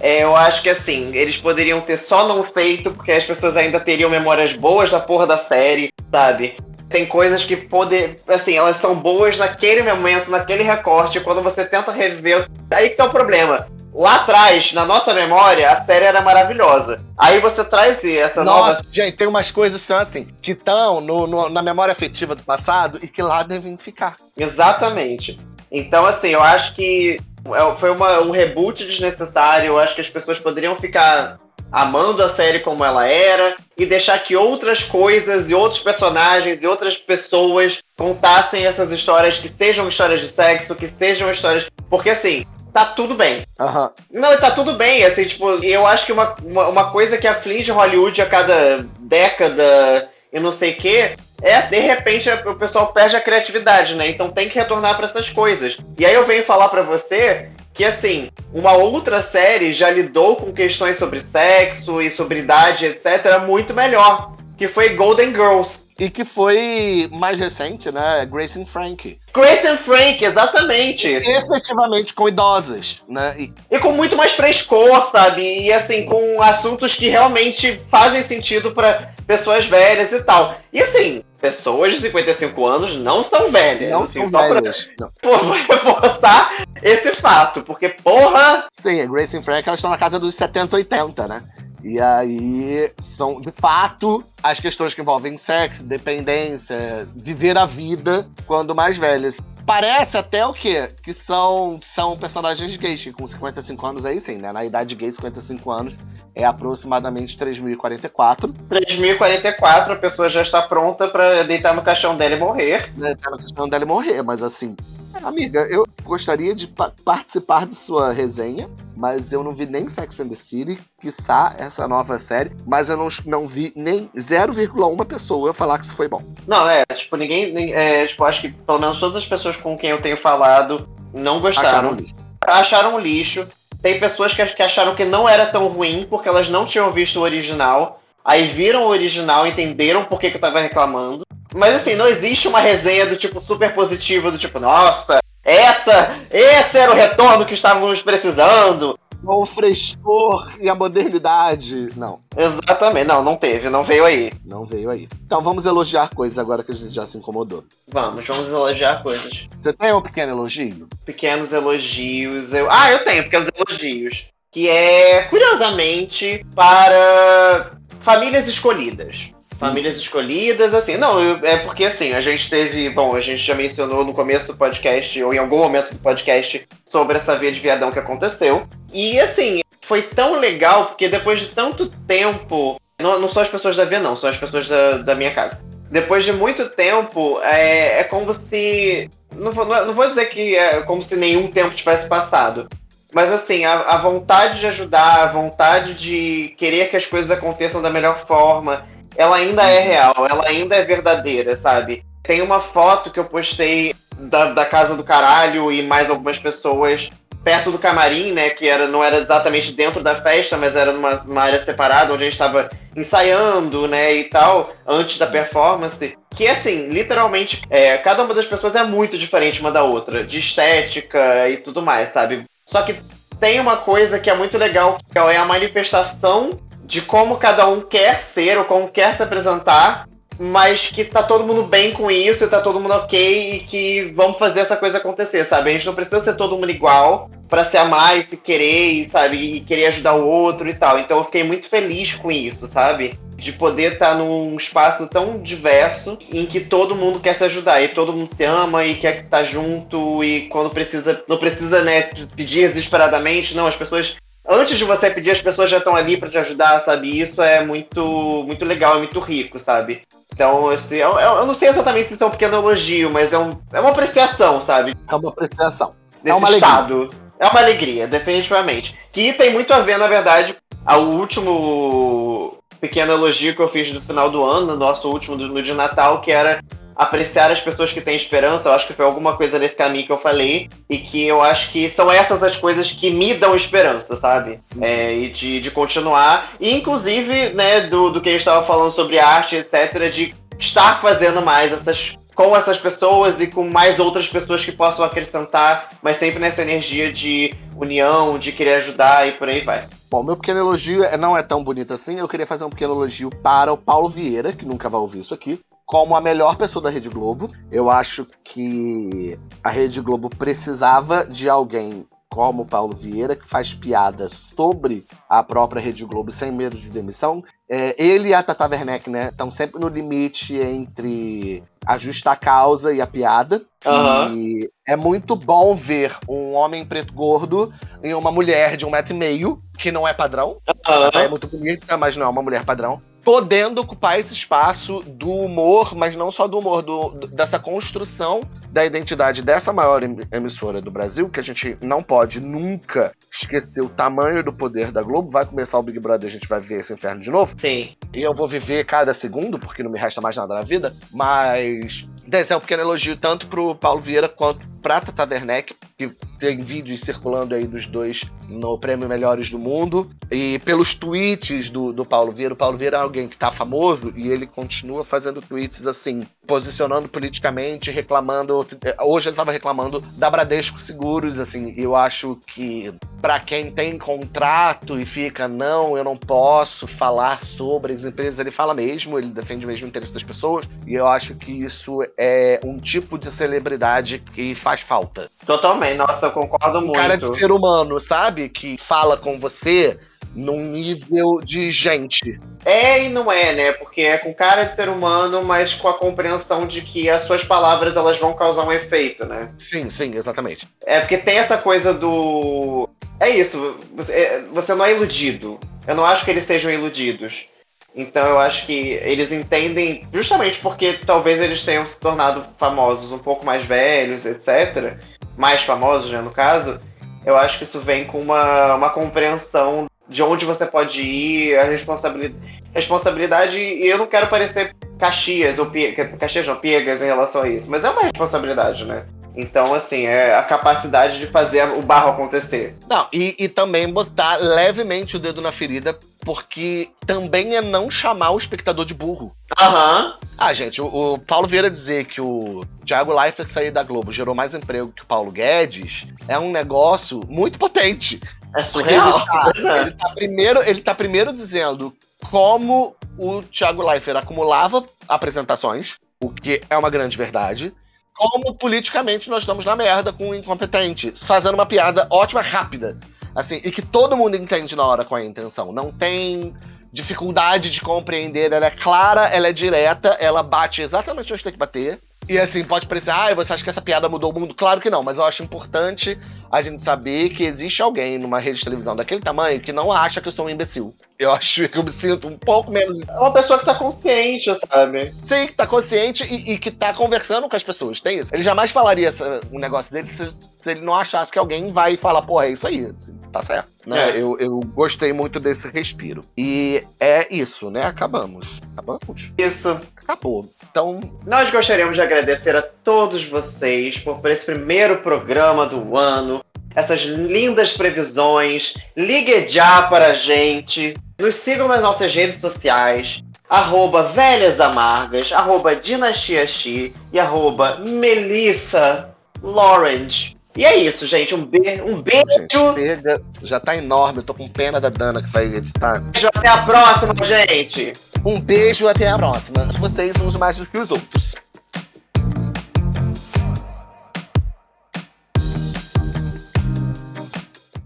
É, eu acho que assim, eles poderiam ter só não feito, porque as pessoas ainda teriam memórias boas da porra da série, sabe? Tem coisas que poder, assim, elas são boas naquele momento, naquele recorte, quando você tenta reviver, aí que tá o problema. Lá atrás, na nossa memória, a série era maravilhosa. Aí você traz essa nossa, nova. Gente, tem umas coisas que são assim, que estão no, no, na memória afetiva do passado e que lá devem ficar. Exatamente. Então, assim, eu acho que é, foi uma, um reboot desnecessário. Eu acho que as pessoas poderiam ficar amando a série como ela era e deixar que outras coisas e outros personagens e outras pessoas contassem essas histórias que sejam histórias de sexo, que sejam histórias. Porque assim, tá tudo bem. Uhum. Não, tá tudo bem, assim, tipo, eu acho que uma, uma, uma coisa que aflige Hollywood a cada década e não sei o quê, é, de repente o pessoal perde a criatividade, né? Então tem que retornar para essas coisas. E aí eu venho falar para você que, assim, uma outra série já lidou com questões sobre sexo e sobre idade, etc., muito melhor. Que foi Golden Girls. E que foi mais recente, né? Grace and Frank. Grace and Frank, exatamente. Efetivamente com idosas, né? E... e com muito mais frescor, sabe? E assim, com assuntos que realmente fazem sentido para pessoas velhas e tal. E assim, pessoas de 55 anos não são velhas. Não assim, são velhas. Pra, não. reforçar esse fato, porque porra. Sim, a Grace e Frank elas estão na casa dos 70, 80, né? E aí são, de fato, as questões que envolvem sexo, dependência, viver a vida quando mais velhas. Parece até o quê? Que são, são personagens gays, que com 55 anos aí sim, né? Na idade gay, 55 anos, é aproximadamente 3.044. 3.044, a pessoa já está pronta para deitar no caixão dela e morrer. Deitar no caixão dela e morrer, mas assim, amiga, eu gostaria de pa participar de sua resenha, mas eu não vi nem Sex and the City, quiçá essa nova série, mas eu não, não vi nem 0,1 pessoa falar que isso foi bom. Não, é, tipo, ninguém, é, tipo, acho que pelo menos todas as pessoas com quem eu tenho falado não gostaram. Acharam lixo. Acharam lixo. Tem pessoas que, acharam que não era tão ruim porque elas não tinham visto o original. Aí viram o original, entenderam por que, que eu tava reclamando. Mas assim, não existe uma resenha do tipo super positiva, do tipo, nossa, essa, esse era o retorno que estávamos precisando. O frescor e a modernidade. Não. Exatamente, não, não teve, não veio aí. Não veio aí. Então vamos elogiar coisas agora que a gente já se incomodou. Vamos, vamos elogiar coisas. Você tem um pequeno elogio? Pequenos elogios. Eu... Ah, eu tenho pequenos elogios. Que é, curiosamente, para famílias escolhidas. Famílias escolhidas, assim. Não, eu, é porque assim, a gente teve. Bom, a gente já mencionou no começo do podcast, ou em algum momento do podcast, sobre essa via de viadão que aconteceu. E assim, foi tão legal, porque depois de tanto tempo. Não, não são as pessoas da via, não, são as pessoas da, da minha casa. Depois de muito tempo, é, é como se. Não vou, não vou dizer que é como se nenhum tempo tivesse passado. Mas assim, a, a vontade de ajudar, a vontade de querer que as coisas aconteçam da melhor forma ela ainda é real, ela ainda é verdadeira, sabe? Tem uma foto que eu postei da, da casa do caralho e mais algumas pessoas perto do camarim, né? Que era, não era exatamente dentro da festa, mas era numa, numa área separada, onde a gente estava ensaiando, né? E tal, antes da performance. Que assim, literalmente, é, cada uma das pessoas é muito diferente uma da outra, de estética e tudo mais, sabe? Só que tem uma coisa que é muito legal, que é a manifestação de como cada um quer ser ou como quer se apresentar, mas que tá todo mundo bem com isso e tá todo mundo ok e que vamos fazer essa coisa acontecer, sabe? A gente não precisa ser todo mundo igual para se amar e se querer, sabe? E querer ajudar o outro e tal. Então eu fiquei muito feliz com isso, sabe? De poder estar tá num espaço tão diverso em que todo mundo quer se ajudar e todo mundo se ama e quer estar tá junto e quando precisa, não precisa, né, pedir desesperadamente, não, as pessoas antes de você pedir, as pessoas já estão ali para te ajudar, sabe? Isso é muito, muito legal, é muito rico, sabe? Então, assim, eu, eu, não sei exatamente se isso é um pequeno elogio, mas é, um, é uma apreciação, sabe? É uma apreciação. Desse é uma estado. Alegria. É uma alegria, definitivamente. Que tem muito a ver, na verdade, ao último pequeno elogio que eu fiz no final do ano, no nosso último no de Natal, que era apreciar as pessoas que têm esperança. Eu acho que foi alguma coisa nesse caminho que eu falei. E que eu acho que são essas as coisas que me dão esperança, sabe? É, e de, de continuar. E inclusive, né, do, do que a gente estava falando sobre arte, etc., de estar fazendo mais essas com essas pessoas e com mais outras pessoas que possam acrescentar, mas sempre nessa energia de união, de querer ajudar e por aí vai. Bom, meu pequeno elogio é, não é tão bonito assim. Eu queria fazer um pequeno elogio para o Paulo Vieira, que nunca vai ouvir isso aqui, como a melhor pessoa da Rede Globo. Eu acho que a Rede Globo precisava de alguém como o Paulo Vieira, que faz piadas sobre a própria Rede Globo sem medo de demissão. É, ele e a Tata Werneck, né, estão sempre no limite entre a justa causa e a piada. Uhum. E é muito bom ver um homem preto gordo em uma mulher de um metro e meio, que não é padrão. Uhum. é muito bonita, mas não é uma mulher padrão podendo ocupar esse espaço do humor, mas não só do humor, do, do, dessa construção da identidade dessa maior emissora do Brasil, que a gente não pode nunca esquecer o tamanho do poder da Globo. Vai começar o Big Brother, a gente vai ver esse inferno de novo. Sim. E eu vou viver cada segundo, porque não me resta mais nada na vida, mas esse é um pequeno elogio tanto pro Paulo Vieira quanto pra Tata Werneck, que tem vídeos circulando aí dos dois no Prêmio Melhores do Mundo. E pelos tweets do, do Paulo Vieira, o Paulo Vieira é alguém que tá famoso e ele continua fazendo tweets assim, posicionando politicamente, reclamando. Hoje ele tava reclamando da Bradesco Seguros, assim. Eu acho que para quem tem contrato e fica, não, eu não posso falar sobre as empresas, ele fala mesmo, ele defende o mesmo interesse das pessoas. E eu acho que isso é um tipo de celebridade que faz falta. Totalmente, nossa, eu concordo muito. Cara de ser humano, sabe? Que fala com você num nível de gente. É e não é, né? Porque é com cara de ser humano, mas com a compreensão de que as suas palavras elas vão causar um efeito, né? Sim, sim, exatamente. É porque tem essa coisa do. É isso, você, é, você não é iludido. Eu não acho que eles sejam iludidos. Então eu acho que eles entendem, justamente porque talvez eles tenham se tornado famosos um pouco mais velhos, etc. Mais famosos, né, no caso. Eu acho que isso vem com uma, uma compreensão de onde você pode ir, a responsabilidade. Responsabilidade, e eu não quero parecer Caxias, ou Caxias não, piegas em relação a isso, mas é uma responsabilidade, né? Então, assim, é a capacidade de fazer o barro acontecer. Não, e, e também botar levemente o dedo na ferida, porque também é não chamar o espectador de burro. Aham. Uhum. Ah, gente, o, o, Paulo Vieira dizer que o Thiago Leifert sair da Globo gerou mais emprego que o Paulo Guedes é um negócio muito potente. É surreal. Ele tá, ele tá, primeiro, ele tá primeiro dizendo como o Thiago Leifert acumulava apresentações, o que é uma grande verdade como politicamente nós estamos na merda com o incompetente, fazendo uma piada ótima, rápida. Assim, e que todo mundo entende na hora qual é a intenção. Não tem dificuldade de compreender, ela é clara, ela é direta, ela bate exatamente onde tem que bater. E assim, pode parecer, ah, você acha que essa piada mudou o mundo? Claro que não, mas eu acho importante a gente saber que existe alguém numa rede de televisão daquele tamanho que não acha que eu sou um imbecil. Eu acho que eu me sinto um pouco menos. É uma pessoa que tá consciente, sabe? Sim, que tá consciente e, e que tá conversando com as pessoas. Tem isso. Ele jamais falaria um negócio dele se, se, ele não achasse que alguém vai falar, pô, é isso aí. Assim, tá certo. Né? É. Eu, eu gostei muito desse respiro. E é isso, né? Acabamos. Acabamos. Isso. Acabou. Então. Nós gostaríamos de agradecer a todos vocês por, por esse primeiro programa do ano essas lindas previsões. Ligue já para a gente. Nos sigam nas nossas redes sociais. Arroba Velhas Amargas, arroba Dinastia Xi e arroba Melissa Lawrence. E é isso, gente. Um, be um beijo. Gente, já tá enorme. Eu tô com pena da Dana que vai editar. Beijo, até a próxima, gente. Um beijo, até a próxima. Vocês os mais do que os outros.